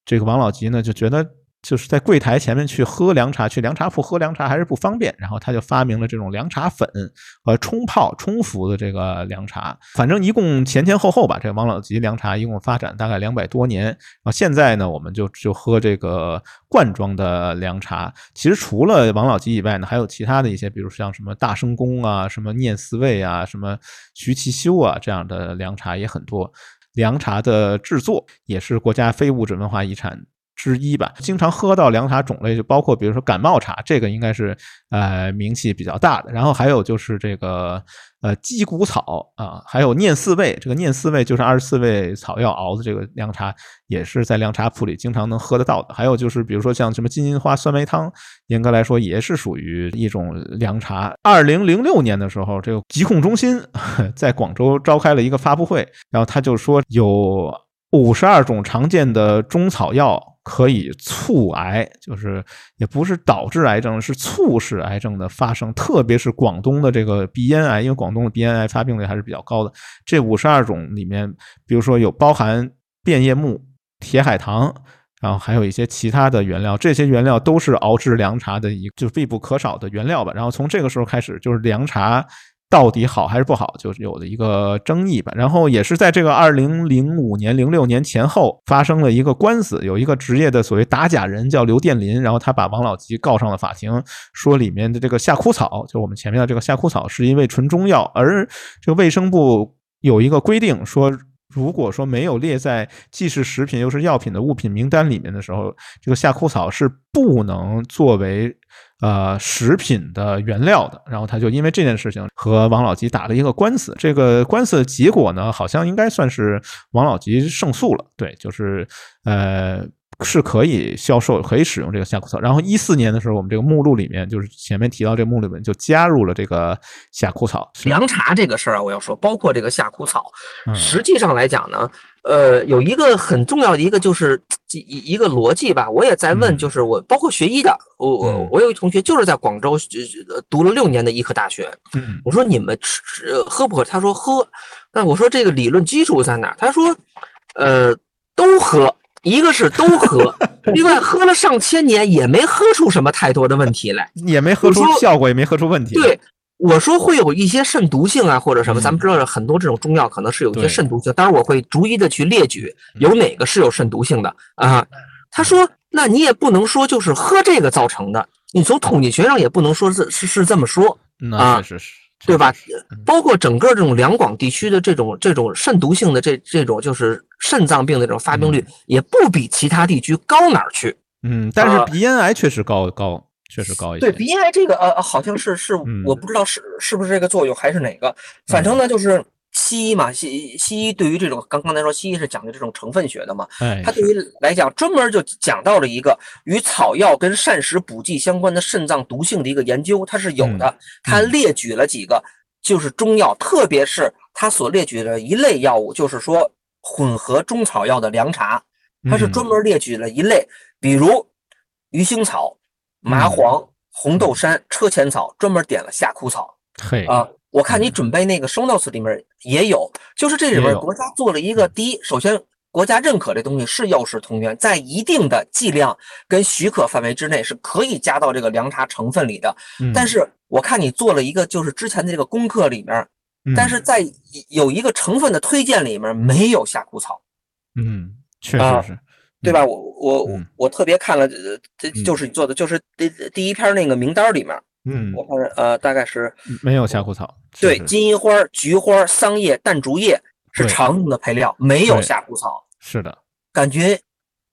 这个王老吉呢就觉得。就是在柜台前面去喝凉茶，去凉茶铺喝凉茶还是不方便，然后他就发明了这种凉茶粉和冲泡冲服的这个凉茶。反正一共前前后后吧，这个王老吉凉茶一共发展大概两百多年。然后现在呢，我们就就喝这个罐装的凉茶。其实除了王老吉以外呢，还有其他的一些，比如像什么大生宫啊、什么念思味啊、什么徐其修啊这样的凉茶也很多。凉茶的制作也是国家非物质文化遗产。之一吧。经常喝到凉茶种类就包括，比如说感冒茶，这个应该是呃名气比较大的。然后还有就是这个呃鸡骨草啊，还有念四味，这个念四味就是二十四味草药熬的这个凉茶，也是在凉茶铺里经常能喝得到的。还有就是比如说像什么金银花酸梅汤，严格来说也是属于一种凉茶。二零零六年的时候，这个疾控中心 在广州召开了一个发布会，然后他就说有。五十二种常见的中草药可以促癌，就是也不是导致癌症，是促使癌症的发生。特别是广东的这个鼻咽癌，因为广东的鼻咽癌发病率还是比较高的。这五十二种里面，比如说有包含变叶木、铁海棠，然后还有一些其他的原料，这些原料都是熬制凉茶的一就必不可少的原料吧。然后从这个时候开始，就是凉茶。到底好还是不好，就是有的一个争议吧。然后也是在这个二零零五年、零六年前后发生了一个官司，有一个职业的所谓打假人叫刘殿林，然后他把王老吉告上了法庭，说里面的这个夏枯草，就我们前面的这个夏枯草是一味纯中药，而这个卫生部有一个规定说，如果说没有列在既是食品又是药品的物品名单里面的时候，这个夏枯草是不能作为。呃，食品的原料的，然后他就因为这件事情和王老吉打了一个官司。这个官司的结果呢，好像应该算是王老吉胜诉了。对，就是呃。是可以销售、可以使用这个夏枯草。然后一四年的时候，我们这个目录里面，就是前面提到这个目录里面就加入了这个夏枯草。凉茶这个事儿啊，我要说，包括这个夏枯草，实际上来讲呢，呃，有一个很重要的一个就是一一个逻辑吧。我也在问，就是我包括学医的，我我我有一同学就是在广州读了六年的医科大学。嗯，我说你们吃喝不喝？他说喝。那我说这个理论基础在哪？他说，呃，都喝。一个是都喝，另外喝了上千年也没喝出什么太多的问题来，也没喝出效果，也没喝出问题。对，我说会有一些肾毒性啊，或者什么，咱们知道很多这种中药可能是有一些肾毒性，当然我会逐一的去列举有哪个是有肾毒性的啊。他说，那你也不能说就是喝这个造成的，你从统计学上也不能说是是是这么说啊，确实是。对吧？包括整个这种两广地区的这种这种肾毒性的这这种就是肾脏病的这种发病率，也不比其他地区高哪儿去。嗯，但是鼻咽癌确实高高，确实高一些。对鼻咽癌这个呃，好像是是我不知道是是不是这个作用还是哪个，反正呢就是。西医嘛，西西医对于这种刚刚才说西医是讲究这种成分学的嘛，它对于来讲专门就讲到了一个与草药跟膳食补剂相关的肾脏毒性的一个研究，它是有的。它列举了几个，就是中药，特别是它所列举的一类药物，就是说混合中草药的凉茶，它是专门列举了一类，比如鱼腥草、麻黄、红豆杉、车前草，专门点了夏枯草。嘿啊。我看你准备那个 show notes 里面也有，就是这里面国家做了一个第一，首先国家认可这东西是药食同源，在一定的剂量跟许可范围之内是可以加到这个凉茶成分里的。但是我看你做了一个就是之前的这个功课里面，但是在有一个成分的推荐里面没有夏枯草。嗯，确实是，对吧？我我我特别看了，这就是你做的，就是第第一篇那个名单里面。嗯，我看呃，大概是没有夏枯草。对，金银花、菊花、桑叶、淡竹叶是常用的配料，没有夏枯草。是的，感觉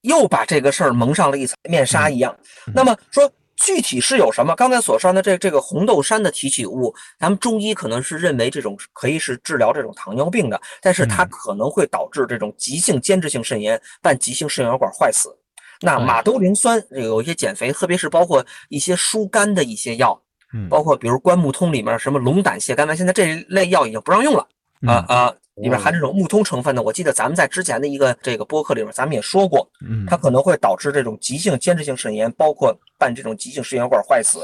又把这个事儿蒙上了一层面纱一样。那么说具体是有什么？刚才所说的这这个红豆杉的提取物，咱们中医可能是认为这种可以是治疗这种糖尿病的，但是它可能会导致这种急性间质性肾炎、伴急性肾小管坏死。那马兜铃酸有一些减肥，特别是包括一些疏肝的一些药，嗯，包括比如关木通里面什么龙胆泻肝丸，现在这一类药已经不让用了啊啊，里边含这种木通成分的，我记得咱们在之前的一个这个播客里面咱们也说过，嗯，它可能会导致这种急性间质性肾炎，包括伴这种急性肾血管坏死，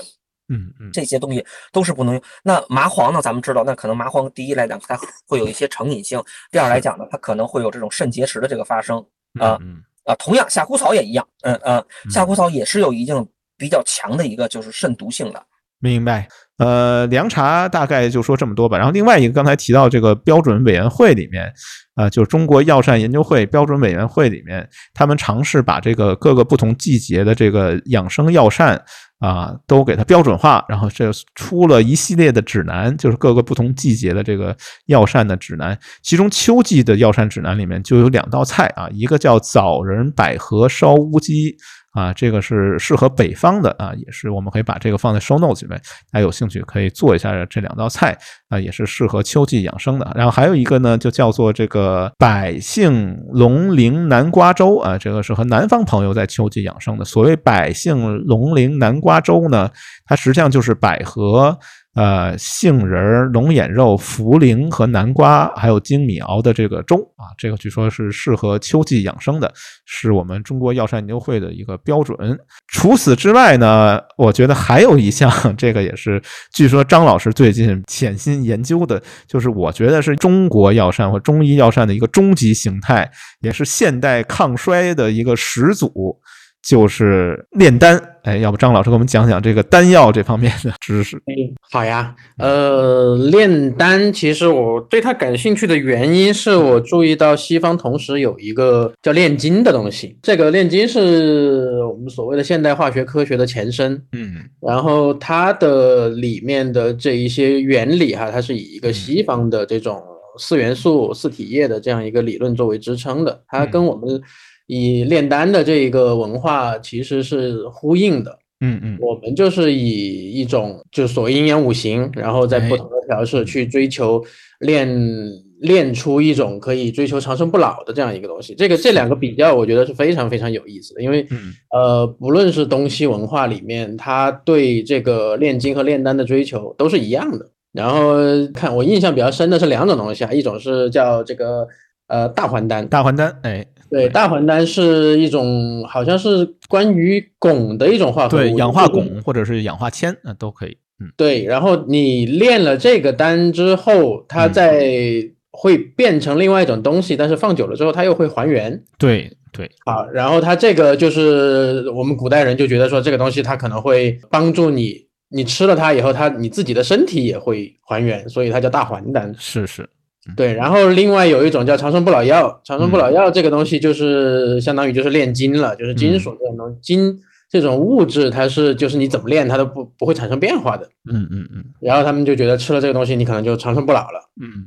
嗯嗯，这些东西都是不能用。那麻黄呢，咱们知道，那可能麻黄第一来讲它会有一些成瘾性，第二来讲呢，它可能会有这种肾结石的这个发生啊。啊，同样夏枯草也一样，嗯嗯，夏枯草也是有一定比较强的一个就是肾毒性的。明白。呃，凉茶大概就说这么多吧。然后另外一个刚才提到这个标准委员会里面，啊，就是中国药膳研究会标准委员会里面，他们尝试把这个各个不同季节的这个养生药膳，啊，都给它标准化，然后这出了一系列的指南，就是各个不同季节的这个药膳的指南。其中秋季的药膳指南里面就有两道菜啊，一个叫枣仁百合烧乌鸡。啊，这个是适合北方的啊，也是我们可以把这个放在 show notes 里面，大家有兴趣可以做一下这两道菜啊，也是适合秋季养生的。然后还有一个呢，就叫做这个百姓龙陵南瓜粥啊，这个是和南方朋友在秋季养生的。所谓百姓龙陵南瓜粥呢，它实际上就是百合。呃，杏仁、龙眼肉、茯苓和南瓜，还有粳米熬的这个粥啊，这个据说是适合秋季养生的，是我们中国药膳研究会的一个标准。除此之外呢，我觉得还有一项，这个也是据说张老师最近潜心研究的，就是我觉得是中国药膳或中医药膳的一个终极形态，也是现代抗衰的一个始祖。就是炼丹，哎，要不张老师给我们讲讲这个丹药这方面的知识？好呀，呃，炼丹其实我对它感兴趣的原因是我注意到西方同时有一个叫炼金的东西，这个炼金是我们所谓的现代化学科学的前身，嗯，然后它的里面的这一些原理哈，它是以一个西方的这种四元素四体液的这样一个理论作为支撑的，它跟我们。以炼丹的这一个文化其实是呼应的，嗯嗯，我们就是以一种就所谓阴阳五行，然后在不同的调试去追求炼炼出一种可以追求长生不老的这样一个东西。这个这两个比较，我觉得是非常非常有意思的，因为呃，不论是东西文化里面，它对这个炼金和炼丹的追求都是一样的。然后看我印象比较深的是两种东西啊，一种是叫这个呃大还丹，大还丹，哎。对，大还丹是一种，好像是关于汞的一种化合物，对，氧化汞或者是氧化铅，那都可以。嗯，对。然后你炼了这个丹之后，它再会变成另外一种东西，但是放久了之后，它又会还原。对对。啊，然后它这个就是我们古代人就觉得说，这个东西它可能会帮助你，你吃了它以后，它你自己的身体也会还原，所以它叫大还丹。是是。对，然后另外有一种叫长生不老药，长生不老药这个东西就是相当于就是炼金了，就是金属这种东金这种物质，它是就是你怎么炼它都不不会产生变化的。嗯嗯嗯。然后他们就觉得吃了这个东西，你可能就长生不老了。嗯，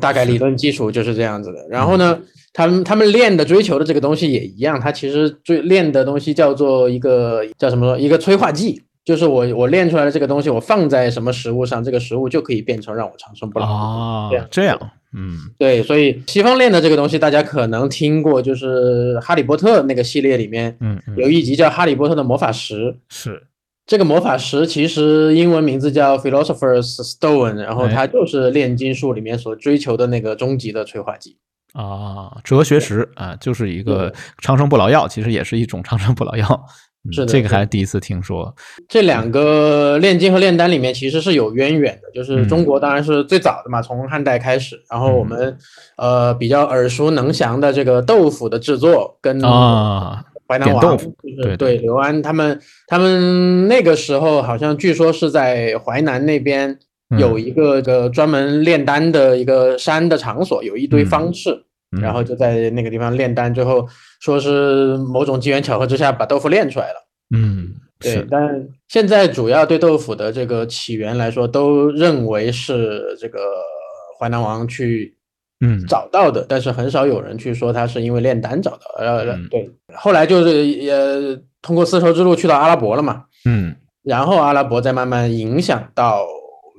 大概理论基础就是这样子的。然后呢，他们他们练的追求的这个东西也一样，它其实最练的东西叫做一个叫什么？一个催化剂。就是我我练出来的这个东西，我放在什么食物上，这个食物就可以变成让我长生不老啊。这样，嗯，对，所以西方练的这个东西，大家可能听过，就是《哈利波特》那个系列里面，嗯，有一集叫《哈利波特的魔法石》，是。这个魔法石，其实英文名字叫 Philosopher's Stone，然后它就是炼金术里面所追求的那个终极的催化剂。啊，哲学石啊，就是一个长生不老药，其实也是一种长生不老药。是的，这个还是第一次听说。这两个炼金和炼丹里面其实是有渊源的，就是中国当然是最早的嘛，从汉代开始。然后我们呃比较耳熟能详的这个豆腐的制作，跟啊淮南王就是对刘安他们，他们那个时候好像据说是在淮南那边有一个个专门炼丹的一个山的场所，有一堆方士。然后就在那个地方炼丹，最后说是某种机缘巧合之下把豆腐炼出来了。嗯，对。但现在主要对豆腐的这个起源来说，都认为是这个淮南王去嗯找到的，但是很少有人去说他是因为炼丹找到。呃，对。后来就是也通过丝绸之路去到阿拉伯了嘛。嗯。然后阿拉伯再慢慢影响到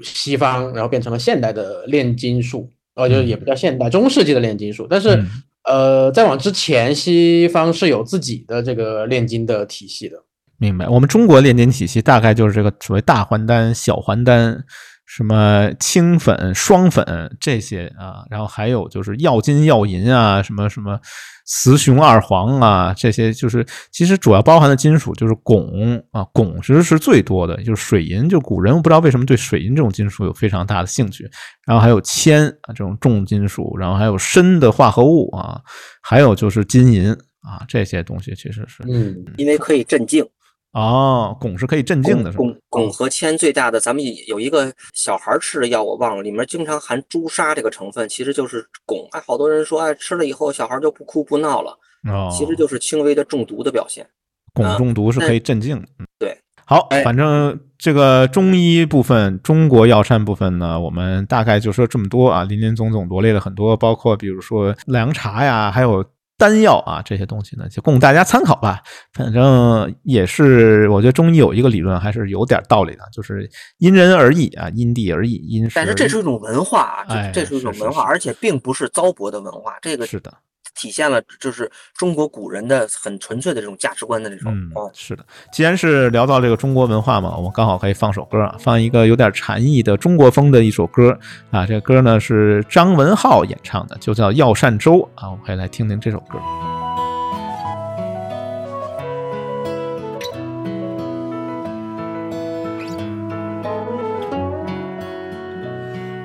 西方，然后变成了现代的炼金术。呃，就是也不叫现代，中世纪的炼金术，但是，呃，再往之前，西方是有自己的这个炼金的体系的。明白，我们中国炼金体系大概就是这个所谓大还丹、小还丹。什么青粉、双粉这些啊，然后还有就是药金、药银啊，什么什么雌雄二黄啊，这些就是其实主要包含的金属就是汞啊，汞其实是最多的，就是水银。就古人不知道为什么对水银这种金属有非常大的兴趣，然后还有铅啊这种重金属，然后还有砷的化合物啊，还有就是金银啊这些东西其实是嗯，因为可以镇静。哦，汞是可以镇静的，是汞汞和铅最大的，咱们有一个小孩吃的药，我忘了，里面经常含朱砂这个成分，其实就是汞。哎，好多人说，哎，吃了以后小孩就不哭不闹了，哦，其实就是轻微的中毒的表现。汞中毒是可以镇静，对。好，反正这个中医部分、中国药膳部分呢，我们大概就说这么多啊，林林总总罗列了很多，包括比如说凉茶呀，还有。丹药啊，这些东西呢，就供大家参考吧。反正也是，我觉得中医有一个理论还是有点道理的，就是因人而异啊，因地而异，因但是这是一种文化啊，这是一种文化，而且并不是糟粕的文化。这个是的。体现了就是中国古人的很纯粹的这种价值观的这种。嗯，是的。既然是聊到这个中国文化嘛，我们刚好可以放首歌啊，放一个有点禅意的中国风的一首歌啊。这个歌呢是张文浩演唱的，就叫《药膳粥》啊。我们可以来听听这首歌。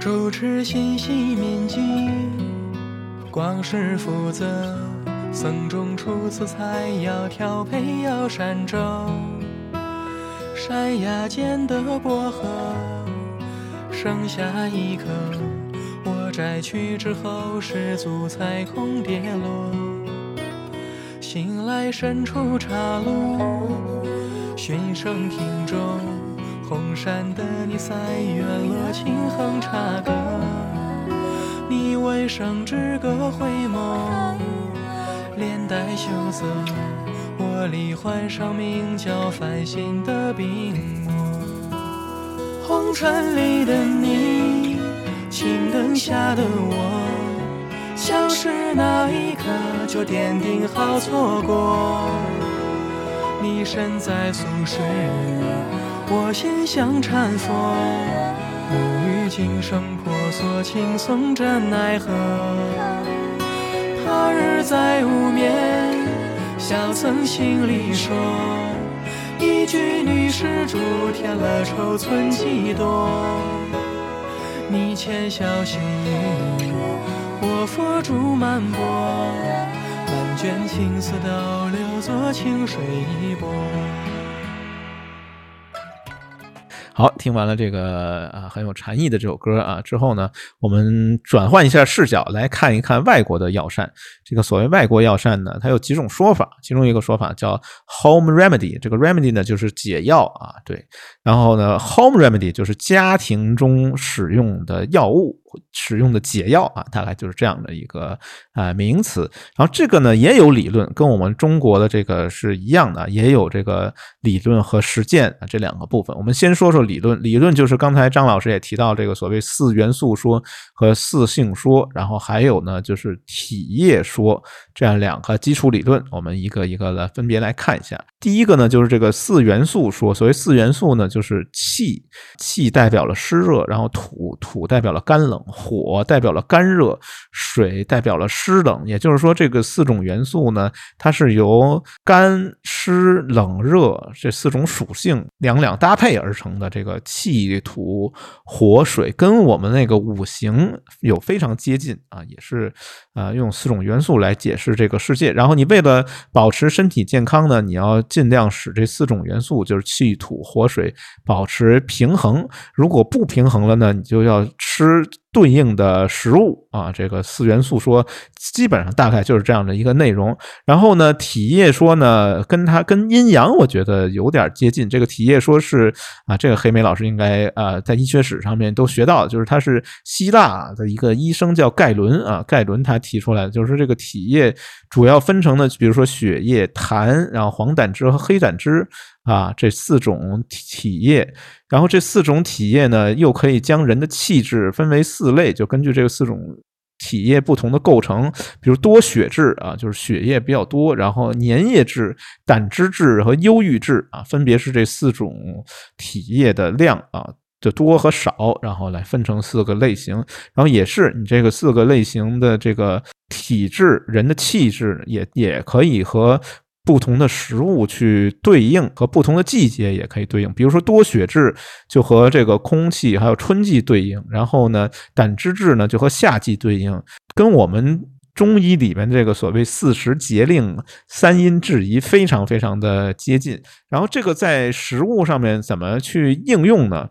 主持细细铭记。光是负责僧中出此菜肴调配药膳粥，山崖间的薄荷剩下一颗，我摘去之后失足彩虹跌落。醒来身处茶炉，寻声听钟，红山的你赛远落轻哼茶歌。你为生只个回眸，脸带羞涩，我里换上名叫繁星的病魔。红尘里的你，青灯下的我，相识那一刻就奠定好错过。你身在俗世，我心向禅佛，沐浴今生破。所轻松着奈何？他日再无眠，小曾心里说，一句女施主添了愁存几多。你浅笑细语，我佛珠满钵，满卷青丝倒流作清水一波。好，听完了这个啊很有禅意的这首歌啊之后呢，我们转换一下视角来看一看外国的药膳。这个所谓外国药膳呢，它有几种说法，其中一个说法叫 home remedy，这个 remedy 呢就是解药啊，对。然后呢，home remedy 就是家庭中使用的药物。使用的解药啊，大概就是这样的一个啊名词。然后这个呢也有理论，跟我们中国的这个是一样的，也有这个理论和实践啊这两个部分。我们先说说理论，理论就是刚才张老师也提到这个所谓四元素说和四性说，然后还有呢就是体液说这样两个基础理论，我们一个一个的分别来看一下。第一个呢就是这个四元素说，所谓四元素呢就是气，气代表了湿热，然后土，土代表了干冷。火代表了干热，水代表了湿冷，也就是说，这个四种元素呢，它是由干湿冷热这四种属性两两搭配而成的。这个气土火水跟我们那个五行有非常接近啊，也是啊，用四种元素来解释这个世界。然后你为了保持身体健康呢，你要尽量使这四种元素，就是气土火水，保持平衡。如果不平衡了呢，你就要吃。对应的食物啊，这个四元素说基本上大概就是这样的一个内容。然后呢，体液说呢，跟它跟阴阳我觉得有点接近。这个体液说是啊，这个黑莓老师应该啊在医学史上面都学到，就是他是希腊的一个医生叫盖伦啊，盖伦他提出来的，就是说这个体液主要分成的，比如说血液、痰，然后黄胆汁和黑胆汁。啊，这四种体液，然后这四种体液呢，又可以将人的气质分为四类，就根据这个四种体液不同的构成，比如多血质啊，就是血液比较多，然后粘液质、胆汁质和忧郁质啊，分别是这四种体液的量啊的多和少，然后来分成四个类型，然后也是你这个四个类型的这个体质，人的气质也也可以和。不同的食物去对应，和不同的季节也可以对应。比如说多血质就和这个空气还有春季对应，然后呢胆汁质呢就和夏季对应，跟我们中医里面这个所谓四时节令、三阴制宜非常非常的接近。然后这个在食物上面怎么去应用呢？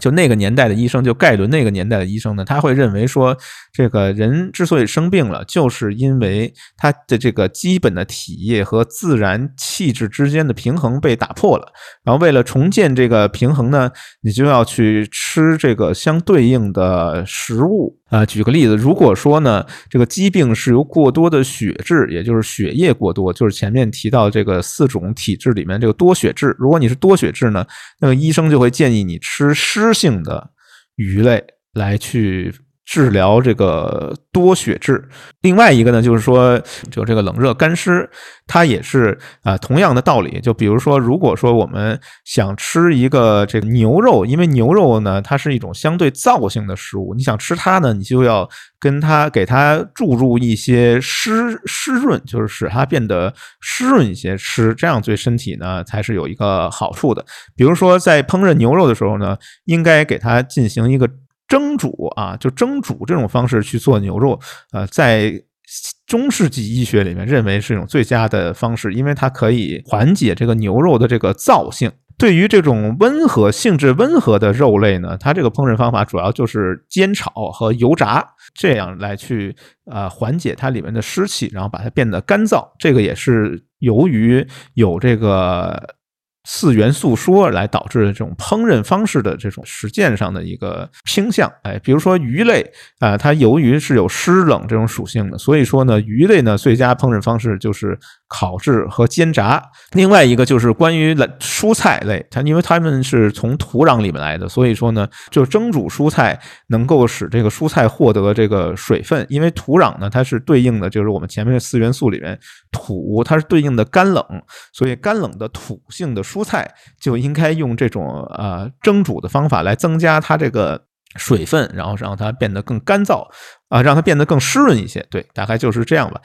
就那个年代的医生，就盖伦那个年代的医生呢，他会认为说，这个人之所以生病了，就是因为他的这个基本的体液和自然气质之间的平衡被打破了。然后为了重建这个平衡呢，你就要去吃这个相对应的食物啊。举个例子，如果说呢，这个疾病是由过多的血质，也就是血液过多，就是前面提到这个四种体质里面这个多血质。如果你是多血质呢，那么医生就会建议你吃湿。湿性的鱼类来去治疗这个多血质。另外一个呢，就是说，就这个冷热干湿，它也是啊同样的道理。就比如说，如果说我们想吃一个这个牛肉，因为牛肉呢，它是一种相对燥性的食物，你想吃它呢，你就要跟它给它注入一些湿湿润，就是使它变得湿润一些吃，这样对身体呢才是有一个好处的。比如说，在烹饪牛肉的时候呢，应该给它进行一个。蒸煮啊，就蒸煮这种方式去做牛肉，呃，在中世纪医学里面认为是一种最佳的方式，因为它可以缓解这个牛肉的这个燥性。对于这种温和性质温和的肉类呢，它这个烹饪方法主要就是煎炒和油炸，这样来去呃缓解它里面的湿气，然后把它变得干燥。这个也是由于有这个。四元素说来导致的这种烹饪方式的这种实践上的一个倾向，哎，比如说鱼类啊，它由于是有湿冷这种属性的，所以说呢，鱼类呢最佳烹饪方式就是烤制和煎炸。另外一个就是关于蔬菜类，它因为它们是从土壤里面来的，所以说呢，就蒸煮蔬菜能够使这个蔬菜获得这个水分，因为土壤呢它是对应的，就是我们前面的四元素里面土，它是对应的干冷，所以干冷的土性的。蔬菜就应该用这种呃蒸煮的方法来增加它这个水分，然后让它变得更干燥啊，让它变得更湿润一些。对，大概就是这样吧。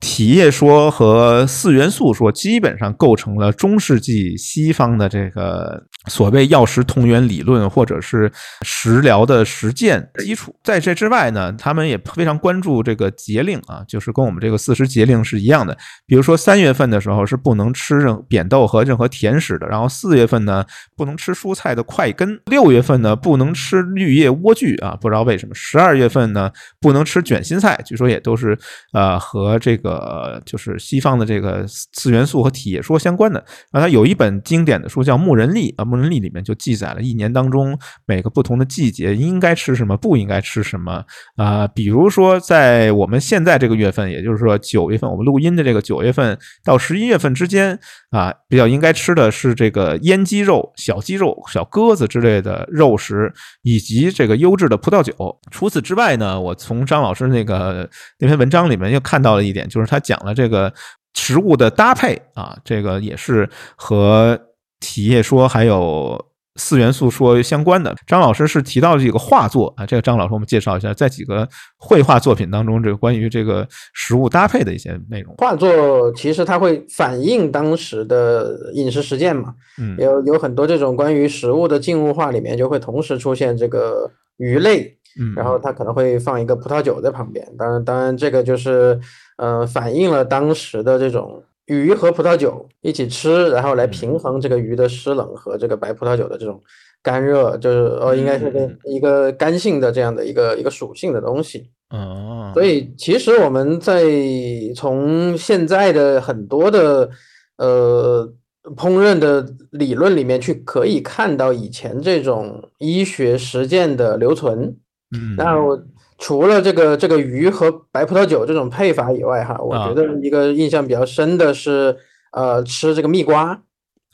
体液说和四元素说基本上构成了中世纪西方的这个所谓药食同源理论或者是食疗的实践基础。在这之外呢，他们也非常关注这个节令啊，就是跟我们这个四时节令是一样的。比如说三月份的时候是不能吃任扁豆和任何甜食的，然后四月份呢不能吃蔬菜的块根，六月份呢不能吃绿叶莴苣啊，不知道为什么。十二月份呢不能吃卷心菜，据说也都是呃和这个。呃，就是西方的这个四元素和体液说相关的啊，它有一本经典的书叫《牧人历》啊，《牧人历》里面就记载了一年当中每个不同的季节应该吃什么，不应该吃什么啊。比如说，在我们现在这个月份，也就是说九月份，我们录音的这个九月份到十一月份之间啊，比较应该吃的是这个腌鸡肉、小鸡肉、小鸽子之类的肉食，以及这个优质的葡萄酒。除此之外呢，我从张老师那个那篇文章里面又看到了一点，就是。他讲了这个食物的搭配啊，这个也是和体液说还有四元素说相关的。张老师是提到几个画作啊，这个张老师我们介绍一下，在几个绘画作品当中，这个关于这个食物搭配的一些内容。画作其实它会反映当时的饮食实践嘛，嗯，有有很多这种关于食物的静物画里面就会同时出现这个鱼类，嗯，然后他可能会放一个葡萄酒在旁边。当然，当然这个就是。呃，反映了当时的这种鱼和葡萄酒一起吃，然后来平衡这个鱼的湿冷和这个白葡萄酒的这种干热，就是呃，应该是个一个干性的这样的一个一个属性的东西。哦，所以其实我们在从现在的很多的呃烹饪的理论里面去可以看到以前这种医学实践的留存。嗯，那我。除了这个这个鱼和白葡萄酒这种配法以外，哈，我觉得一个印象比较深的是，呃，吃这个蜜瓜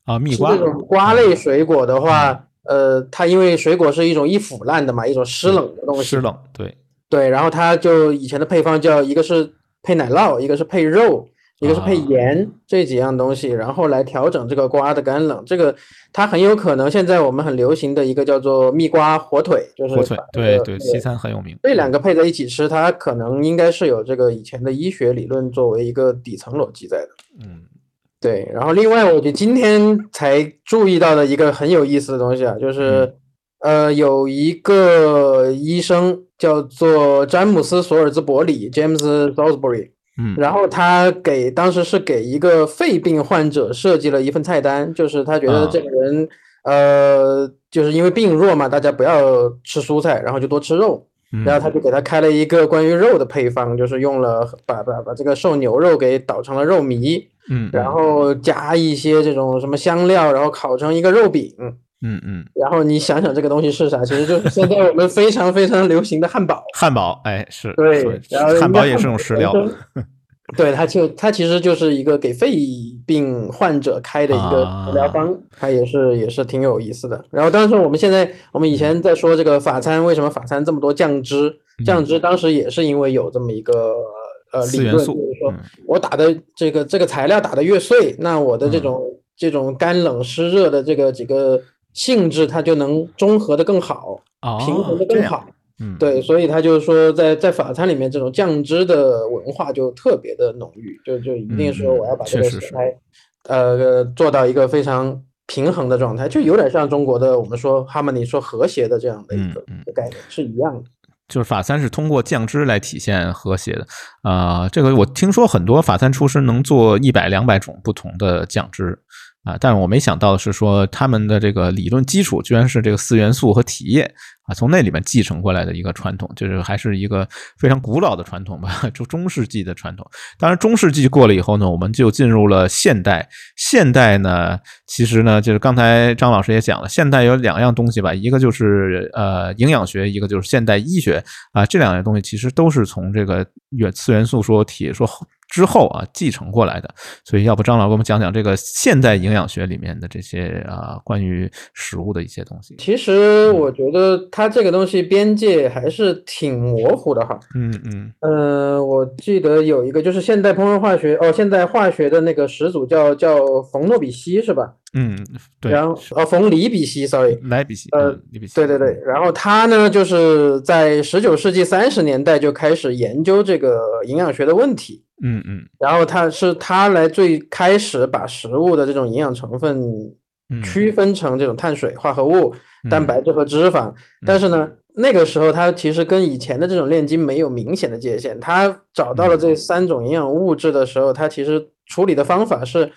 啊，蜜瓜这种瓜类水果的话，呃，它因为水果是一种易腐烂的嘛，一种湿冷的东西，湿冷，对对，然后它就以前的配方叫一个是配奶酪，一个是配肉。一个是配盐这几样东西，然后来调整这个瓜的干冷。这个它很有可能现在我们很流行的一个叫做蜜瓜火腿，就是火腿，对对，西餐很有名。这两个配在一起吃，它可能应该是有这个以前的医学理论作为一个底层逻辑在的。嗯，对。然后另外，我觉得今天才注意到的一个很有意思的东西啊，就是呃，有一个医生叫做詹姆斯·索尔兹伯里 （James Salisbury）。嗯，然后他给当时是给一个肺病患者设计了一份菜单，就是他觉得这个人呃，就是因为病弱嘛，大家不要吃蔬菜，然后就多吃肉。然后他就给他开了一个关于肉的配方，就是用了把把把这个瘦牛肉给捣成了肉糜，嗯，然后加一些这种什么香料，然后烤成一个肉饼，嗯嗯，然后你想想这个东西是啥？其实就是现在我们非常非常流行的汉堡。汉堡，哎，是对，然后汉堡也是种食疗。对，它就它其实就是一个给肺病患者开的一个治疗方，它也是也是挺有意思的。然后当时我们现在我们以前在说这个法餐，为什么法餐这么多酱汁？酱汁当时也是因为有这么一个呃理论，就是说我打的这个这个材料打的越碎，那我的这种这种干冷湿热的这个几个性质，它就能中和的更好，平衡的更好。嗯，对，所以他就是说，在在法餐里面，这种酱汁的文化就特别的浓郁，就就一定说我要把这个食材，呃，做到一个非常平衡的状态，就有点像中国的我们说哈 y 说和谐的这样的一个概念是一样的。就是法餐是通过酱汁来体现和谐的啊，这个我听说很多法餐厨师能做一百两百种不同的酱汁。啊，但是我没想到的是说，他们的这个理论基础居然是这个四元素和体液啊，从那里面继承过来的一个传统，就是还是一个非常古老的传统吧，就中世纪的传统。当然，中世纪过了以后呢，我们就进入了现代。现代呢，其实呢，就是刚才张老师也讲了，现代有两样东西吧，一个就是呃营养学，一个就是现代医学啊，这两样东西其实都是从这个元次元素说体说。之后啊，继承过来的，所以要不张老给我们讲讲这个现代营养学里面的这些啊关于食物的一些东西。其实我觉得它这个东西边界还是挺模糊的哈。嗯嗯嗯，我记得有一个就是现代烹饪化学哦，现代化学的那个始祖叫叫冯诺比西是吧？嗯，对。然后呃，冯里比西，sorry，莱比西，呃，里比西。对对对，然后他呢，就是在十九世纪三十年代就开始研究这个营养学的问题。嗯嗯，然后他是他来最开始把食物的这种营养成分区分成这种碳水化合物、蛋白质和脂肪。但是呢，那个时候他其实跟以前的这种炼金没有明显的界限。他找到了这三种营养物质的时候，他其实处理的方法是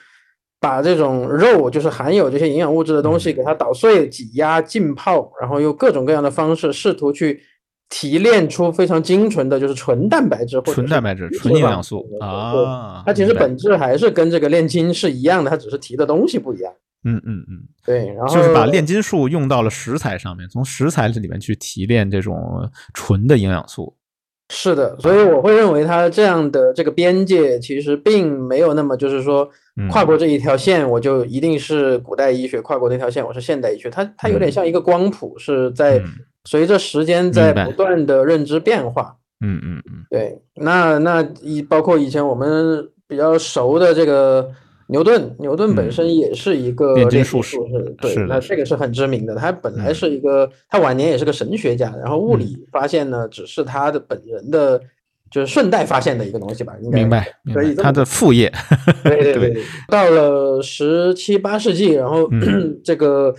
把这种肉，就是含有这些营养物质的东西，给它捣碎、挤压、浸泡，然后用各种各样的方式试图去。提炼出非常精纯的，就是纯蛋白质或者纯蛋白质、纯营养素啊。它其实本质还是跟这个炼金是一样的，它只是提的东西不一样。嗯嗯嗯，对。然后就是把炼金术用到了食材上面，从食材里面去提炼这种纯的营养素。是的，所以我会认为它这样的这个边界其实并没有那么，就是说跨过这一条线，我就一定是古代医学；跨过那条线，我是现代医学。它它有点像一个光谱，是在。随着时间在不断的认知变化，嗯嗯嗯，对，那那以包括以前我们比较熟的这个牛顿，牛顿本身也是一个炼金术士，对，那这个是很知名的。他本来是一个，他晚年也是个神学家，然后物理发现呢，只是他的本人的，就是顺带发现的一个东西吧，应该明白，可以他的副业。对对对，到了十七八世纪，然后 这个。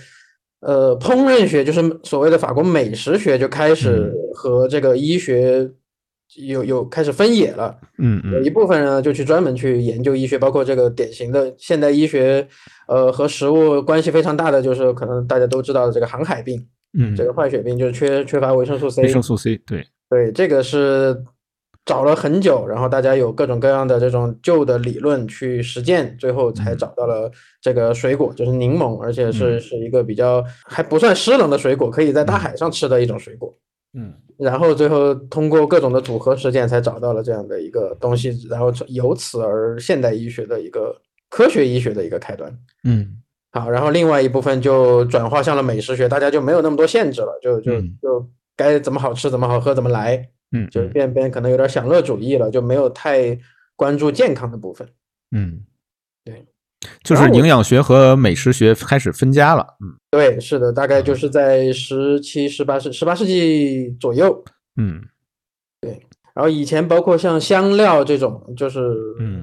呃，烹饪学就是所谓的法国美食学，就开始和这个医学有有开始分野了。嗯嗯，有一部分人呢就去专门去研究医学，包括这个典型的现代医学，呃，和食物关系非常大的，就是可能大家都知道的这个航海病，嗯，这个坏血病就是缺缺乏维生素 C。维生素 C，对对，这个是。找了很久，然后大家有各种各样的这种旧的理论去实践，最后才找到了这个水果，就是柠檬，而且是是一个比较还不算湿冷的水果，可以在大海上吃的一种水果。嗯，然后最后通过各种的组合实践，才找到了这样的一个东西，然后由此而现代医学的一个科学医学的一个开端。嗯，好，然后另外一部分就转化向了美食学，大家就没有那么多限制了，就就就该怎么好吃怎么好喝怎么来。嗯，就变变可能有点享乐主义了，就没有太关注健康的部分。嗯，对，就是营养学和美食学开始分家了。嗯，对，是的，大概就是在十七、十八世十八世纪左右。嗯，对。然后以前包括像香料这种，就是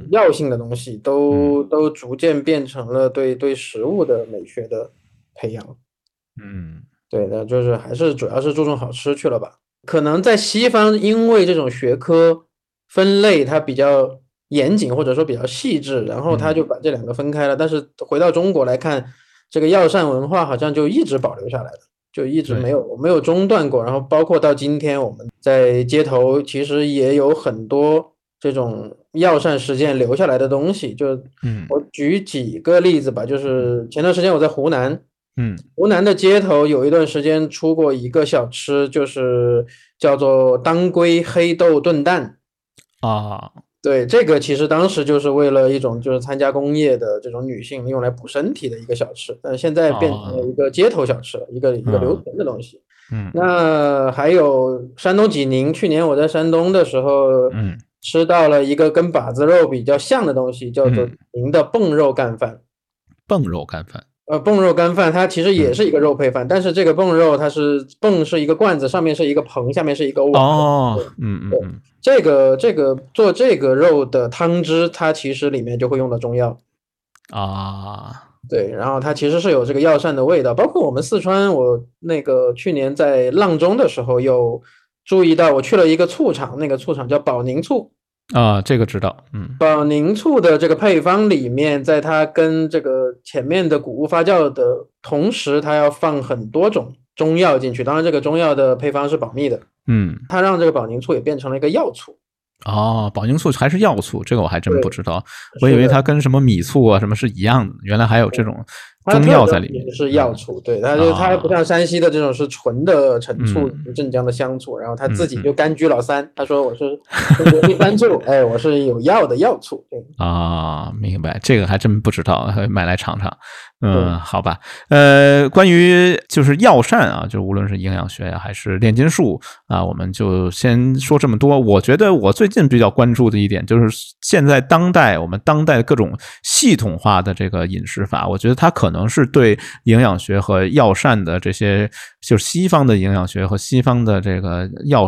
药性的东西，都都逐渐变成了对对食物的美学的培养。嗯，对的，就是还是主要是注重好吃去了吧。可能在西方，因为这种学科分类它比较严谨，或者说比较细致，然后他就把这两个分开了。但是回到中国来看，这个药膳文化好像就一直保留下来了，就一直没有没有中断过。然后包括到今天，我们在街头其实也有很多这种药膳实践留下来的东西。就我举几个例子吧，就是前段时间我在湖南，嗯，湖南的街头有一段时间出过一个小吃，就是叫做当归黑豆炖蛋啊。对，这个其实当时就是为了一种就是参加工业的这种女性用来补身体的一个小吃，但现在变成了一个街头小吃，一个一个流行的东西。嗯，那还有山东济宁，去年我在山东的时候，嗯，吃到了一个跟把子肉比较像的东西，叫做宁的泵肉干饭。泵肉干饭。呃，泵肉干饭它其实也是一个肉配饭，但是这个泵肉它是泵是一个罐子，上面是一个棚，下面是一个碗。哦，嗯嗯嗯，这个这个做这个肉的汤汁，它其实里面就会用到中药。啊，对，然后它其实是有这个药膳的味道，包括我们四川，我那个去年在阆中的时候有注意到，我去了一个醋厂，那个醋厂叫保宁醋。啊，这个知道，嗯，保宁醋的这个配方里面，在它跟这个前面的谷物发酵的同时，它要放很多种中药进去。当然，这个中药的配方是保密的，嗯，它让这个保宁醋也变成了一个药醋。哦，保宁醋还是药醋，这个我还真不知道，我以为它跟什么米醋啊什么是一样的，原来还有这种。中药在里面是药醋，对，它就它不像山西的这种是纯的陈醋、镇江的香醋，然后他自己就甘居老三，他说我是第三醋，哎，我是有药的药醋。啊，明白，这个还真不知道，买来尝尝。嗯，好吧，呃，关于就是药膳啊，就无论是营养学呀，还是炼金术啊，我们就先说这么多。我觉得我最近比较关注的一点，就是现在当代我们当代各种系统化的这个饮食法，我觉得它可能是对营养学和药膳的这些，就是西方的营养学和西方的这个药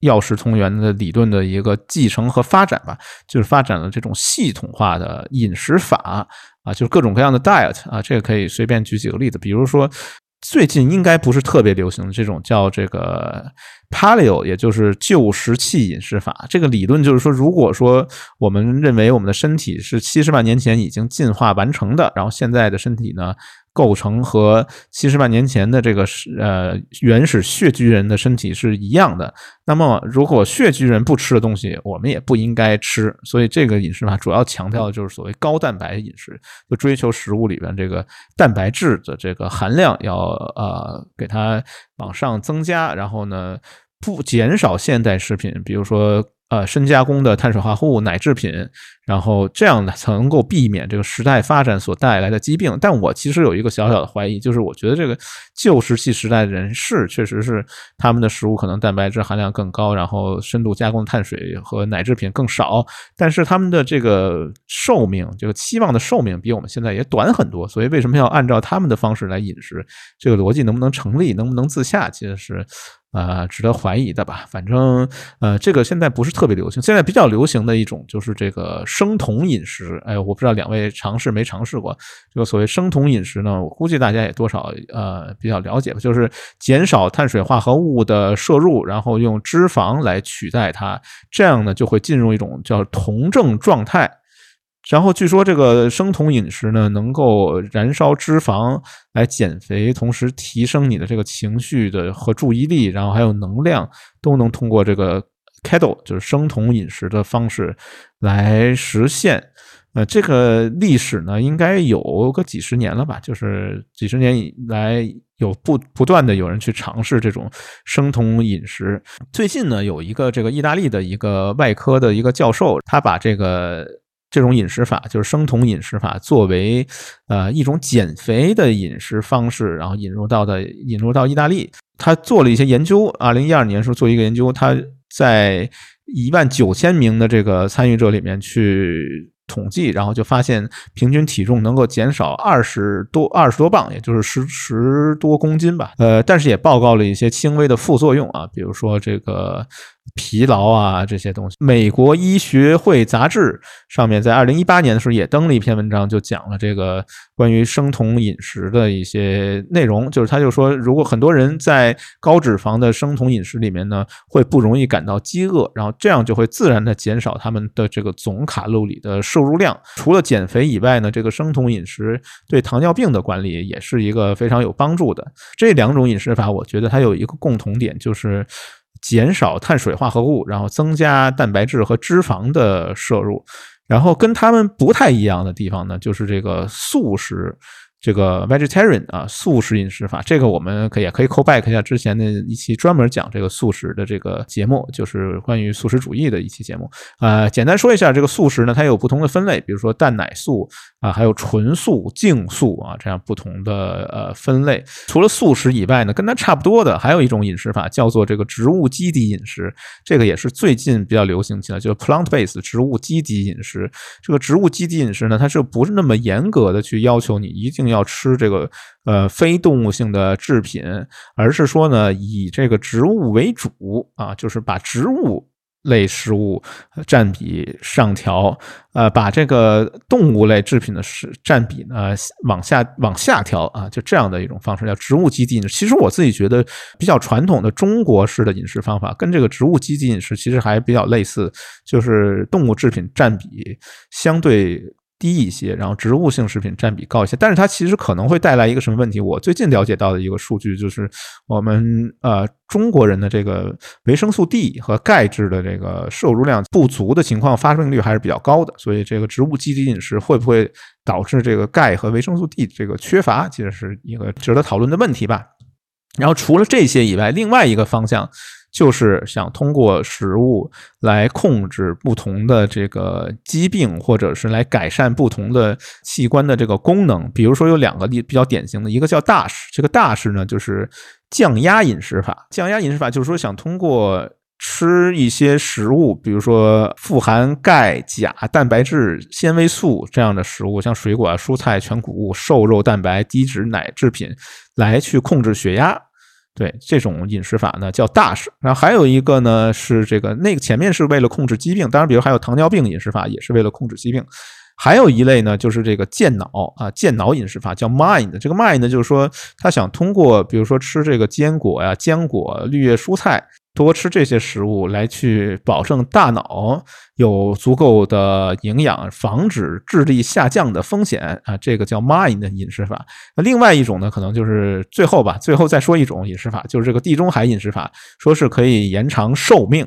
药食同源的理论的一个继承和发展吧，就是发展了这种系统化的饮食法。啊，就是各种各样的 diet 啊，这个可以随便举几个例子，比如说最近应该不是特别流行的这种叫这个 paleo，也就是旧石器饮食法。这个理论就是说，如果说我们认为我们的身体是七十万年前已经进化完成的，然后现在的身体呢？构成和七十万年前的这个是呃原始穴居人的身体是一样的。那么，如果穴居人不吃的东西，我们也不应该吃。所以，这个饮食法主要强调的就是所谓高蛋白饮食，就追求食物里边这个蛋白质的这个含量要呃给它往上增加，然后呢不减少现代食品，比如说。呃，深加工的碳水化合物、奶制品，然后这样呢才能够避免这个时代发展所带来的疾病。但我其实有一个小小的怀疑，就是我觉得这个旧石器时代的人士确实是他们的食物可能蛋白质含量更高，然后深度加工碳水和奶制品更少，但是他们的这个寿命，这个期望的寿命比我们现在也短很多。所以为什么要按照他们的方式来饮食？这个逻辑能不能成立？能不能自洽？其实是。呃，值得怀疑的吧？反正呃，这个现在不是特别流行。现在比较流行的一种就是这个生酮饮食。哎，我不知道两位尝试没尝试过这个所谓生酮饮食呢？我估计大家也多少呃比较了解吧。就是减少碳水化合物的摄入，然后用脂肪来取代它，这样呢就会进入一种叫酮症状态。然后据说这个生酮饮食呢，能够燃烧脂肪来减肥，同时提升你的这个情绪的和注意力，然后还有能量，都能通过这个 keto 就是生酮饮食的方式来实现。呃，这个历史呢，应该有个几十年了吧？就是几十年以来，有不不断的有人去尝试这种生酮饮食。最近呢，有一个这个意大利的一个外科的一个教授，他把这个。这种饮食法就是生酮饮食法，作为呃一种减肥的饮食方式，然后引入到的引入到意大利，他做了一些研究。二零一二年时候做一个研究，他在一万九千名的这个参与者里面去。统计，然后就发现平均体重能够减少二十多二十多磅，也就是十十多公斤吧。呃，但是也报告了一些轻微的副作用啊，比如说这个疲劳啊这些东西。美国医学会杂志上面在二零一八年的时候也登了一篇文章，就讲了这个关于生酮饮食的一些内容。就是他就说，如果很多人在高脂肪的生酮饮食里面呢，会不容易感到饥饿，然后这样就会自然的减少他们的这个总卡路里的摄入量。除了减肥以外呢，这个生酮饮食对糖尿病的管理也是一个非常有帮助的。这两种饮食法，我觉得它有一个共同点，就是减少碳水化合物，然后增加蛋白质和脂肪的摄入。然后跟他们不太一样的地方呢，就是这个素食。这个 vegetarian 啊，素食饮食法，这个我们可也可以 call back 一下之前的一期专门讲这个素食的这个节目，就是关于素食主义的一期节目。呃，简单说一下这个素食呢，它有不同的分类，比如说蛋奶素啊，还有纯素、净素啊，这样不同的呃分类。除了素食以外呢，跟它差不多的还有一种饮食法叫做这个植物基底饮食，这个也是最近比较流行起来，就是 plant-based 植物基底饮食。这个植物基底饮食呢，它是不是那么严格的去要求你一定要吃这个呃非动物性的制品，而是说呢以这个植物为主啊，就是把植物类食物占比上调，呃，把这个动物类制品的是占比呢往下往下调啊，就这样的一种方式叫植物基地饮食。其实我自己觉得比较传统的中国式的饮食方法跟这个植物基地饮食其实还比较类似，就是动物制品占比相对。低一些，然后植物性食品占比高一些，但是它其实可能会带来一个什么问题？我最近了解到的一个数据就是，我们呃中国人的这个维生素 D 和钙质的这个摄入量不足的情况发生率还是比较高的，所以这个植物基底饮食会不会导致这个钙和维生素 D 这个缺乏，其实是一个值得讨论的问题吧。然后除了这些以外，另外一个方向。就是想通过食物来控制不同的这个疾病，或者是来改善不同的器官的这个功能。比如说有两个例比较典型的，一个叫大食，这个大食呢就是降压饮食法。降压饮食法就是说想通过吃一些食物，比如说富含钙、钾、蛋白质、纤维素这样的食物，像水果、蔬菜、全谷物、瘦肉蛋白、低脂奶制品，来去控制血压。对这种饮食法呢叫大食，然后还有一个呢是这个那个前面是为了控制疾病，当然比如还有糖尿病饮食法也是为了控制疾病，还有一类呢就是这个健脑啊健脑饮食法叫 mind，这个 mind 就是说他想通过比如说吃这个坚果呀坚果绿叶蔬菜。多吃这些食物来去保证大脑有足够的营养，防止智力下降的风险啊，这个叫 mind 饮食法。那另外一种呢，可能就是最后吧，最后再说一种饮食法，就是这个地中海饮食法，说是可以延长寿命。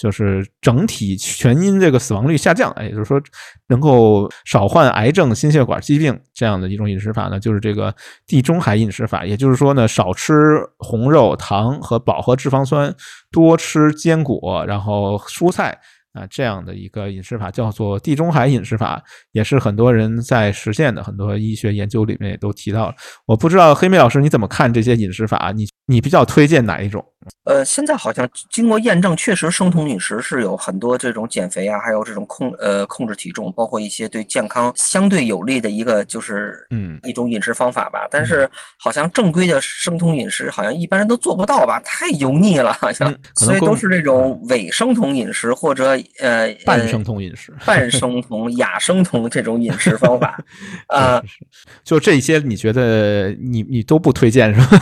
就是整体全因这个死亡率下降，也就是说能够少患癌症、心血管疾病这样的一种饮食法呢，就是这个地中海饮食法。也就是说呢，少吃红肉、糖和饱和脂肪酸，多吃坚果，然后蔬菜啊，这样的一个饮食法叫做地中海饮食法，也是很多人在实现的，很多医学研究里面也都提到了。我不知道黑妹老师你怎么看这些饮食法？你你比较推荐哪一种？呃，现在好像经过验证，确实生酮饮食是有很多这种减肥啊，还有这种控呃控制体重，包括一些对健康相对有利的一个就是嗯一种饮食方法吧。但是好像正规的生酮饮食好像一般人都做不到吧，太油腻了，好像，所以都是这种伪生酮饮食或者呃半生酮饮食、半生酮、亚生酮这种饮食方法 啊。就这些，你觉得你你都不推荐是吧？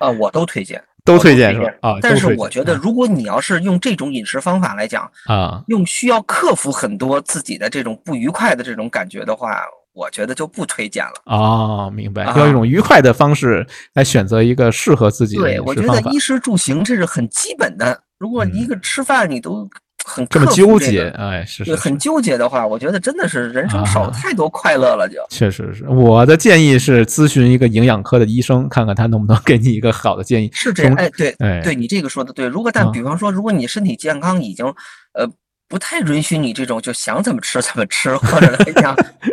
啊，我都推荐，都推荐是吧？啊，但是我觉得，如果你要是用这种饮食方法来讲啊，用需要克服很多自己的这种不愉快的这种感觉的话，我觉得就不推荐了。哦，明白，要一种愉快的方式来选择一个适合自己的对，我觉得衣食住行这是很基本的。如果一个吃饭你都。很这么纠结，哎，是是，很纠结的话，我觉得真的是人生少了太多快乐了，就确实是。我的建议是咨询一个营养科的医生，看看他能不能给你一个好的建议。是这样，哎，对，哎，对你这个说的对。如果但比方说，如果你身体健康已经，呃。不太允许你这种就想怎么吃怎么吃，或者来讲，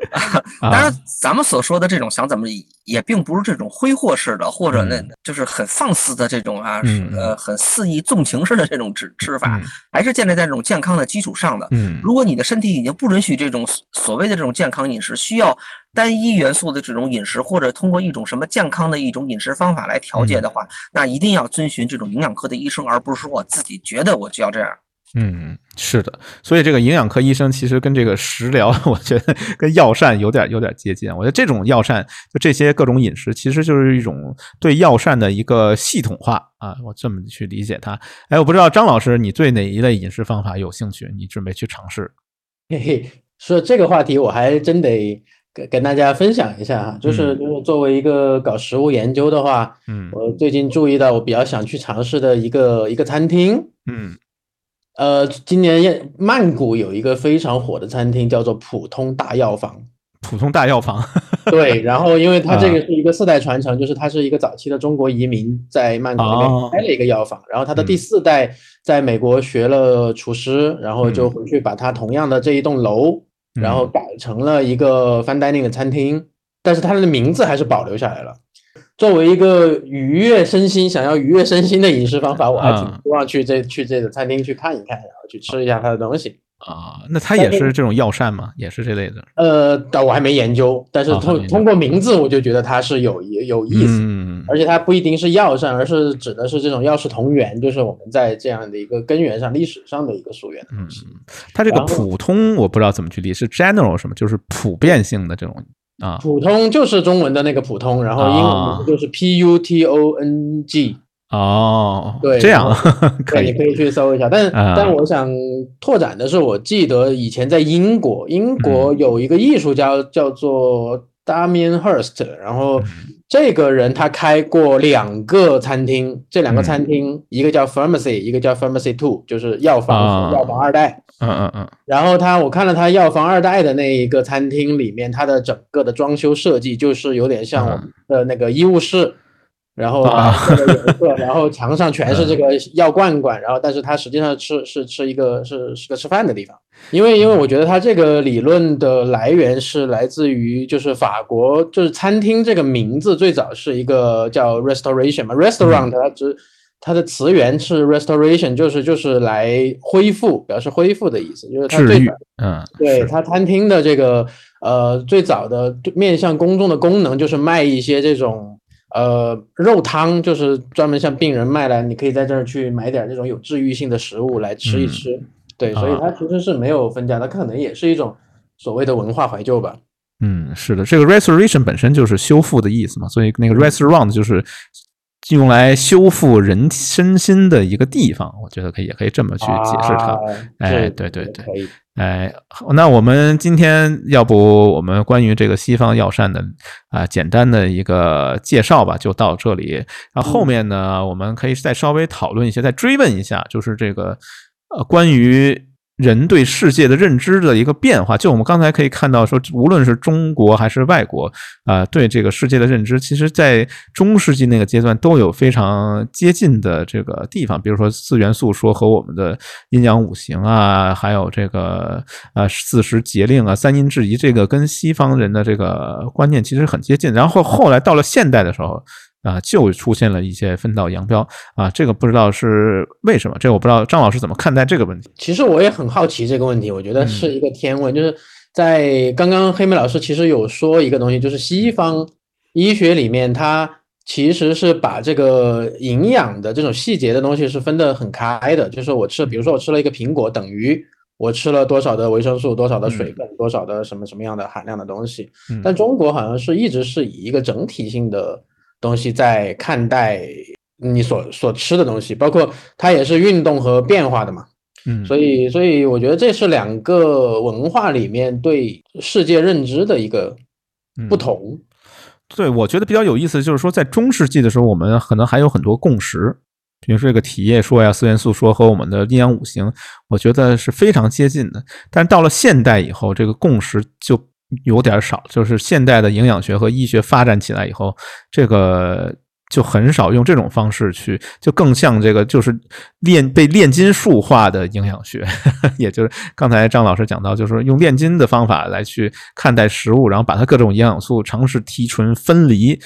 啊当然咱们所说的这种想怎么也并不是这种挥霍式的，或者那就是很放肆的这种啊，呃，很肆意纵情式的这种吃吃法，还是建立在这种健康的基础上的。嗯，如果你的身体已经不允许这种所谓的这种健康饮食，需要单一元素的这种饮食，或者通过一种什么健康的一种饮食方法来调节的话，那一定要遵循这种营养科的医生，而不是说我自己觉得我就要这样。嗯，是的，所以这个营养科医生其实跟这个食疗，我觉得跟药膳有点有点接近。我觉得这种药膳，就这些各种饮食，其实就是一种对药膳的一个系统化啊。我这么去理解它。哎，我不知道张老师你对哪一类饮食方法有兴趣？你准备去尝试？嘿嘿，说这个话题，我还真得跟跟大家分享一下哈。就是就是作为一个搞食物研究的话，嗯，我最近注意到我比较想去尝试的一个一个餐厅，嗯。呃，今年曼谷有一个非常火的餐厅，叫做普通大药房。普通大药房，对。然后，因为它这个是一个四代传承，就是它是一个早期的中国移民在曼谷那边开了一个药房，然后他的第四代在美国学了厨师，然后就回去把他同样的这一栋楼，然后改成了一个 fine dining 的餐厅，但是它的名字还是保留下来了。作为一个愉悦身心、想要愉悦身心的饮食方法，我还挺希望去这去这个餐厅去看一看，然后去吃一下它的东西啊。那它也是这种药膳吗？也是这类的？呃，但我还没研究，但是通通过名字，我就觉得它是有有意思，而且它不一定是药膳，而是指的是这种药食同源，就是我们在这样的一个根源上、历史上的一个溯源的东西。它这个普通我不知道怎么去理是 general 什么，就是普遍性的这种。啊，普通就是中文的那个普通，然后英文就是 P U T O N G。哦，对，这样 可以，你可以去搜一下。但但我想拓展的是，我记得以前在英国，英国有一个艺术家叫做 Damien Hirst，然后这个人他开过两个餐厅，这两个餐厅一个叫 Pharmacy，一个叫 Pharmacy Two，就是药房药房二代。嗯嗯嗯，然后他，我看了他药房二代的那一个餐厅里面，它的整个的装修设计就是有点像我们的那个医务室，然后白色的颜色，然后墙上全是这个药罐罐，然后但是它实际上吃是吃一个是是个吃饭的地方，因为因为我觉得它这个理论的来源是来自于就是法国，就是餐厅这个名字最早是一个叫 restoration 嘛，restaurant 它只。它的词源是 restoration，就是就是来恢复，表示恢复的意思，就是它最嗯，对它餐厅的这个呃最早的面向公众的功能就是卖一些这种呃肉汤，就是专门向病人卖来，你可以在这儿去买点这种有治愈性的食物来吃一吃，对，所以它其实是没有分家，它可能也是一种所谓的文化怀旧吧。嗯，是的，这个 restoration 本身就是修复的意思嘛，所以那个 restaurant 就是。用来修复人身心的一个地方，我觉得可以，也可以这么去解释它。哎，对对对，哎，那我们今天要不我们关于这个西方药膳的啊简单的一个介绍吧，就到这里。然后后面呢，我们可以再稍微讨论一些，再追问一下，就是这个呃关于。人对世界的认知的一个变化，就我们刚才可以看到，说无论是中国还是外国，啊，对这个世界的认知，其实，在中世纪那个阶段都有非常接近的这个地方。比如说四元素说和我们的阴阳五行啊，还有这个呃四时节令啊、三阴制宜，这个跟西方人的这个观念其实很接近。然后后来到了现代的时候。啊，就出现了一些分道扬镳啊，这个不知道是为什么，这个我不知道张老师怎么看待这个问题。其实我也很好奇这个问题，我觉得是一个天问，就是在刚刚黑妹老师其实有说一个东西，就是西方医学里面，它其实是把这个营养的这种细节的东西是分得很开的，就是我吃，比如说我吃了一个苹果，等于我吃了多少的维生素，多少的水分，多少的什么什么样的含量的东西。但中国好像是一直是以一个整体性的。东西在看待你所所吃的东西，包括它也是运动和变化的嘛，嗯，所以所以我觉得这是两个文化里面对世界认知的一个不同。对，我觉得比较有意思就是说，在中世纪的时候，我们可能还有很多共识，比如说这个体液说呀、四元素说和我们的阴阳五行，我觉得是非常接近的。但是到了现代以后，这个共识就。有点少，就是现代的营养学和医学发展起来以后，这个就很少用这种方式去，就更像这个就是炼被炼金术化的营养学，也就是刚才张老师讲到，就是用炼金的方法来去看待食物，然后把它各种营养素尝试提纯分离。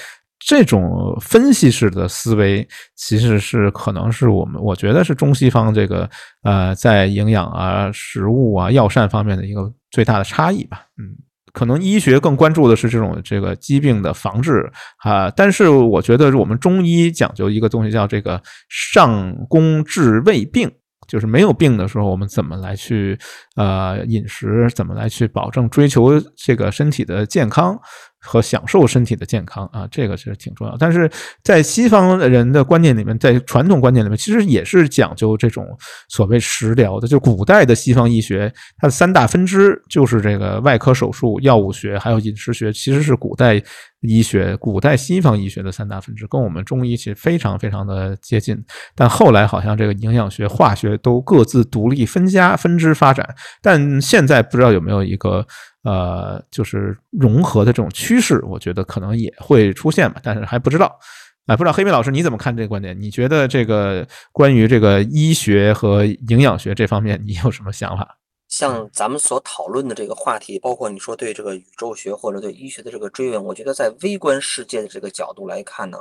这种分析式的思维，其实是可能是我们我觉得是中西方这个呃在营养啊、食物啊、药膳方面的一个最大的差异吧。嗯，可能医学更关注的是这种这个疾病的防治啊，但是我觉得我们中医讲究一个东西叫这个上工治未病。就是没有病的时候，我们怎么来去呃饮食，怎么来去保证追求这个身体的健康和享受身体的健康啊？这个其实挺重要。但是在西方人的观念里面，在传统观念里面，其实也是讲究这种所谓食疗的。就古代的西方医学，它的三大分支就是这个外科手术、药物学还有饮食学，其实是古代。医学，古代西方医学的三大分支跟我们中医其实非常非常的接近，但后来好像这个营养学、化学都各自独立分家、分支发展，但现在不知道有没有一个呃，就是融合的这种趋势，我觉得可能也会出现吧，但是还不知道。哎，不知道黑米老师你怎么看这个观点？你觉得这个关于这个医学和营养学这方面，你有什么想法？像咱们所讨论的这个话题，包括你说对这个宇宙学或者对医学的这个追问，我觉得在微观世界的这个角度来看呢，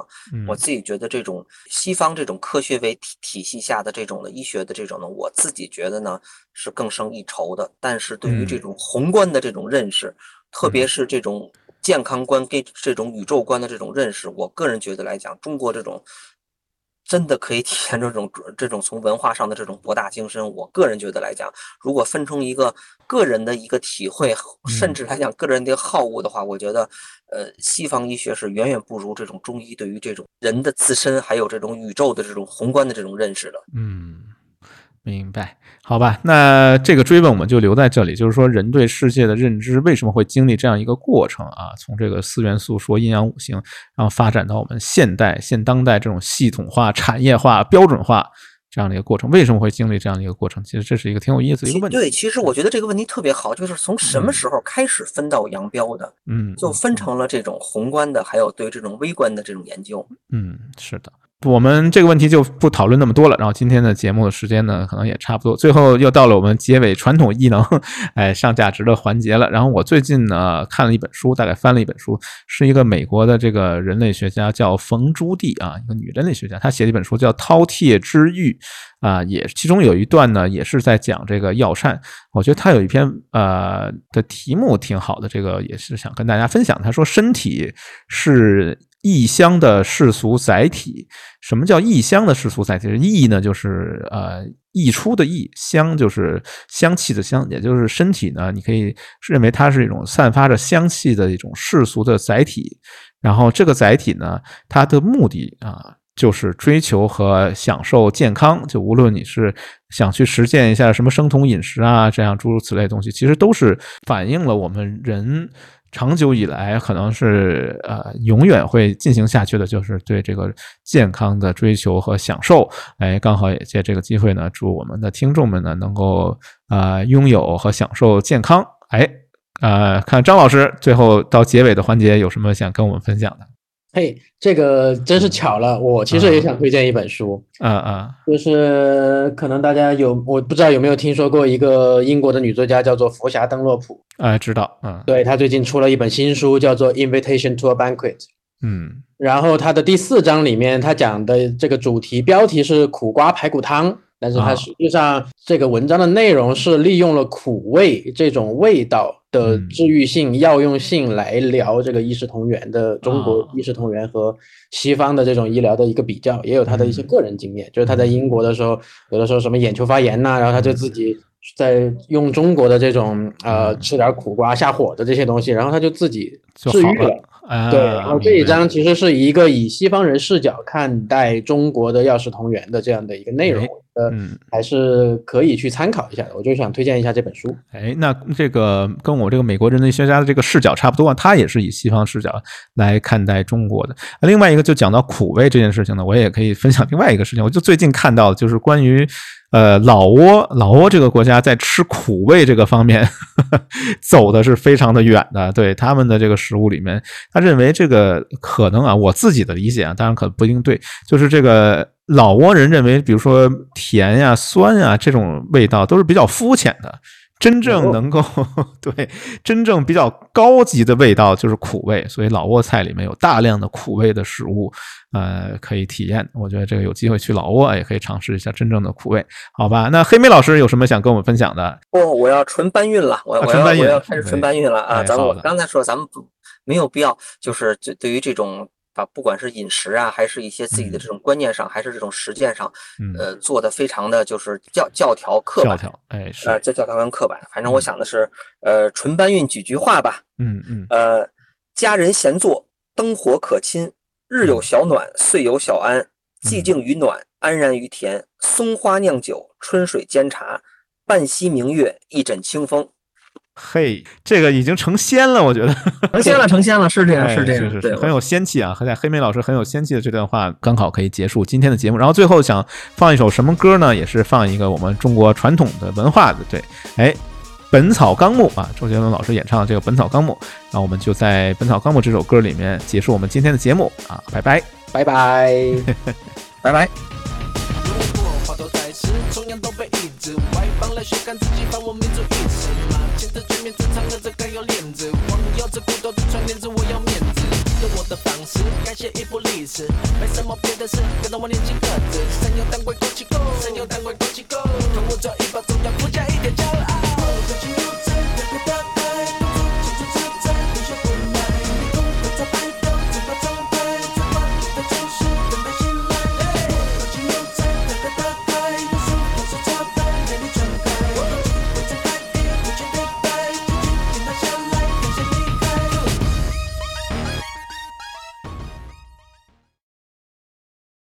我自己觉得这种西方这种科学为体体系下的这种的医学的这种呢，我自己觉得呢是更胜一筹的。但是对于这种宏观的这种认识，特别是这种健康观跟这种宇宙观的这种认识，我个人觉得来讲，中国这种。真的可以体现这种这种从文化上的这种博大精深。我个人觉得来讲，如果分成一个个人的一个体会，甚至来讲个人的好恶的话，我觉得，呃，西方医学是远远不如这种中医对于这种人的自身还有这种宇宙的这种宏观的这种认识的。嗯。明白，好吧，那这个追问我们就留在这里。就是说，人对世界的认知为什么会经历这样一个过程啊？从这个四元素说阴阳五行，然后发展到我们现代现当代这种系统化、产业化、标准化这样的一个过程，为什么会经历这样的一个过程？其实这是一个挺有意思的一个问题。对，其实我觉得这个问题特别好，就是从什么时候开始分道扬镳的？嗯，就分成了这种宏观的，还有对这种微观的这种研究。嗯，是的。我们这个问题就不讨论那么多了。然后今天的节目的时间呢，可能也差不多。最后又到了我们结尾传统异能，哎，上价值的环节了。然后我最近呢看了一本书，大概翻了一本书，是一个美国的这个人类学家叫冯朱棣啊，一个女人类学家，她写了一本书叫《饕餮之欲》啊，也其中有一段呢也是在讲这个药膳。我觉得他有一篇呃的题目挺好的，这个也是想跟大家分享。他说身体是。异乡的世俗载体，什么叫异乡的世俗载体？异呢，就是呃溢出的溢，香就是香气的香，也就是身体呢，你可以认为它是一种散发着香气的一种世俗的载体。然后这个载体呢，它的目的啊，就是追求和享受健康。就无论你是想去实践一下什么生酮饮食啊，这样诸如此类东西，其实都是反映了我们人。长久以来，可能是呃永远会进行下去的，就是对这个健康的追求和享受。哎，刚好也借这个机会呢，祝我们的听众们呢能够啊拥有和享受健康。哎，呃，看张老师最后到结尾的环节有什么想跟我们分享的？嘿，这个真是巧了，我其实也想推荐一本书，啊啊，就是可能大家有，我不知道有没有听说过一个英国的女作家叫做佛霞·登洛普，啊，知道，嗯，对她最近出了一本新书叫做《Invitation to a Banquet》，嗯，然后她的第四章里面，她讲的这个主题标题是苦瓜排骨汤。但是它实际上这个文章的内容是利用了苦味这种味道的治愈性、药用性来聊这个医食同源的中国医食同源和西方的这种医疗的一个比较，也有他的一些个人经验，就是他在英国的时候，有的时候什么眼球发炎呐，然后他就自己在用中国的这种呃吃点苦瓜下火的这些东西，然后他就自己治愈了。对，然后这一章其实是一个以西方人视角看待中国的药食同源的这样的一个内容。呃，还是可以去参考一下的。我就想推荐一下这本书。哎，那这个跟我这个美国人类学家的这个视角差不多，他也是以西方视角来看待中国的。另外一个就讲到苦味这件事情呢，我也可以分享另外一个事情。我就最近看到就是关于。呃，老挝，老挝这个国家在吃苦味这个方面 走的是非常的远的。对他们的这个食物里面，他认为这个可能啊，我自己的理解啊，当然可不一定对，就是这个老挝人认为，比如说甜呀、酸呀这种味道都是比较肤浅的。真正能够 对真正比较高级的味道就是苦味，所以老挝菜里面有大量的苦味的食物，呃，可以体验。我觉得这个有机会去老挝也可以尝试一下真正的苦味，好吧？那黑莓老师有什么想跟我们分享的？不，我要纯搬运了，我我要我要开始纯搬运了啊！咱们我刚才说咱们不没有必要，就是对对于这种。把不管是饮食啊，还是一些自己的这种观念上，还是这种实践上，呃，做的非常的就是教教条刻板，教条，哎，是，呃，教教条跟刻板，反正我想的是，呃，纯搬运几句话吧，嗯嗯，呃，家人闲坐，灯火可亲，日有小暖，岁有小安，寂静于暖，安然于田，松花酿酒，春水煎茶，半溪明月，一枕清风。嘿，这个已经成仙了，我觉得 成仙了，成仙了，是这样，是这样，是是很有仙气啊！在黑莓老师很有仙气的这段话，刚好可以结束今天的节目。然后最后想放一首什么歌呢？也是放一个我们中国传统的文化的，对，哎，《本草纲目》啊，周杰伦老师演唱的这个《本草纲目》，那我们就在《本草纲目》这首歌里面结束我们今天的节目啊！拜拜，拜拜，拜拜。的全面子藏了，这更有面子；光有这骨头，这穿面子，我要面子。用我的方式，改写一部历史，没什么别的事，跟着我年轻个子，三幺当官过气狗，三幺当官过气狗，看我抓一把，总要附加一点骄傲。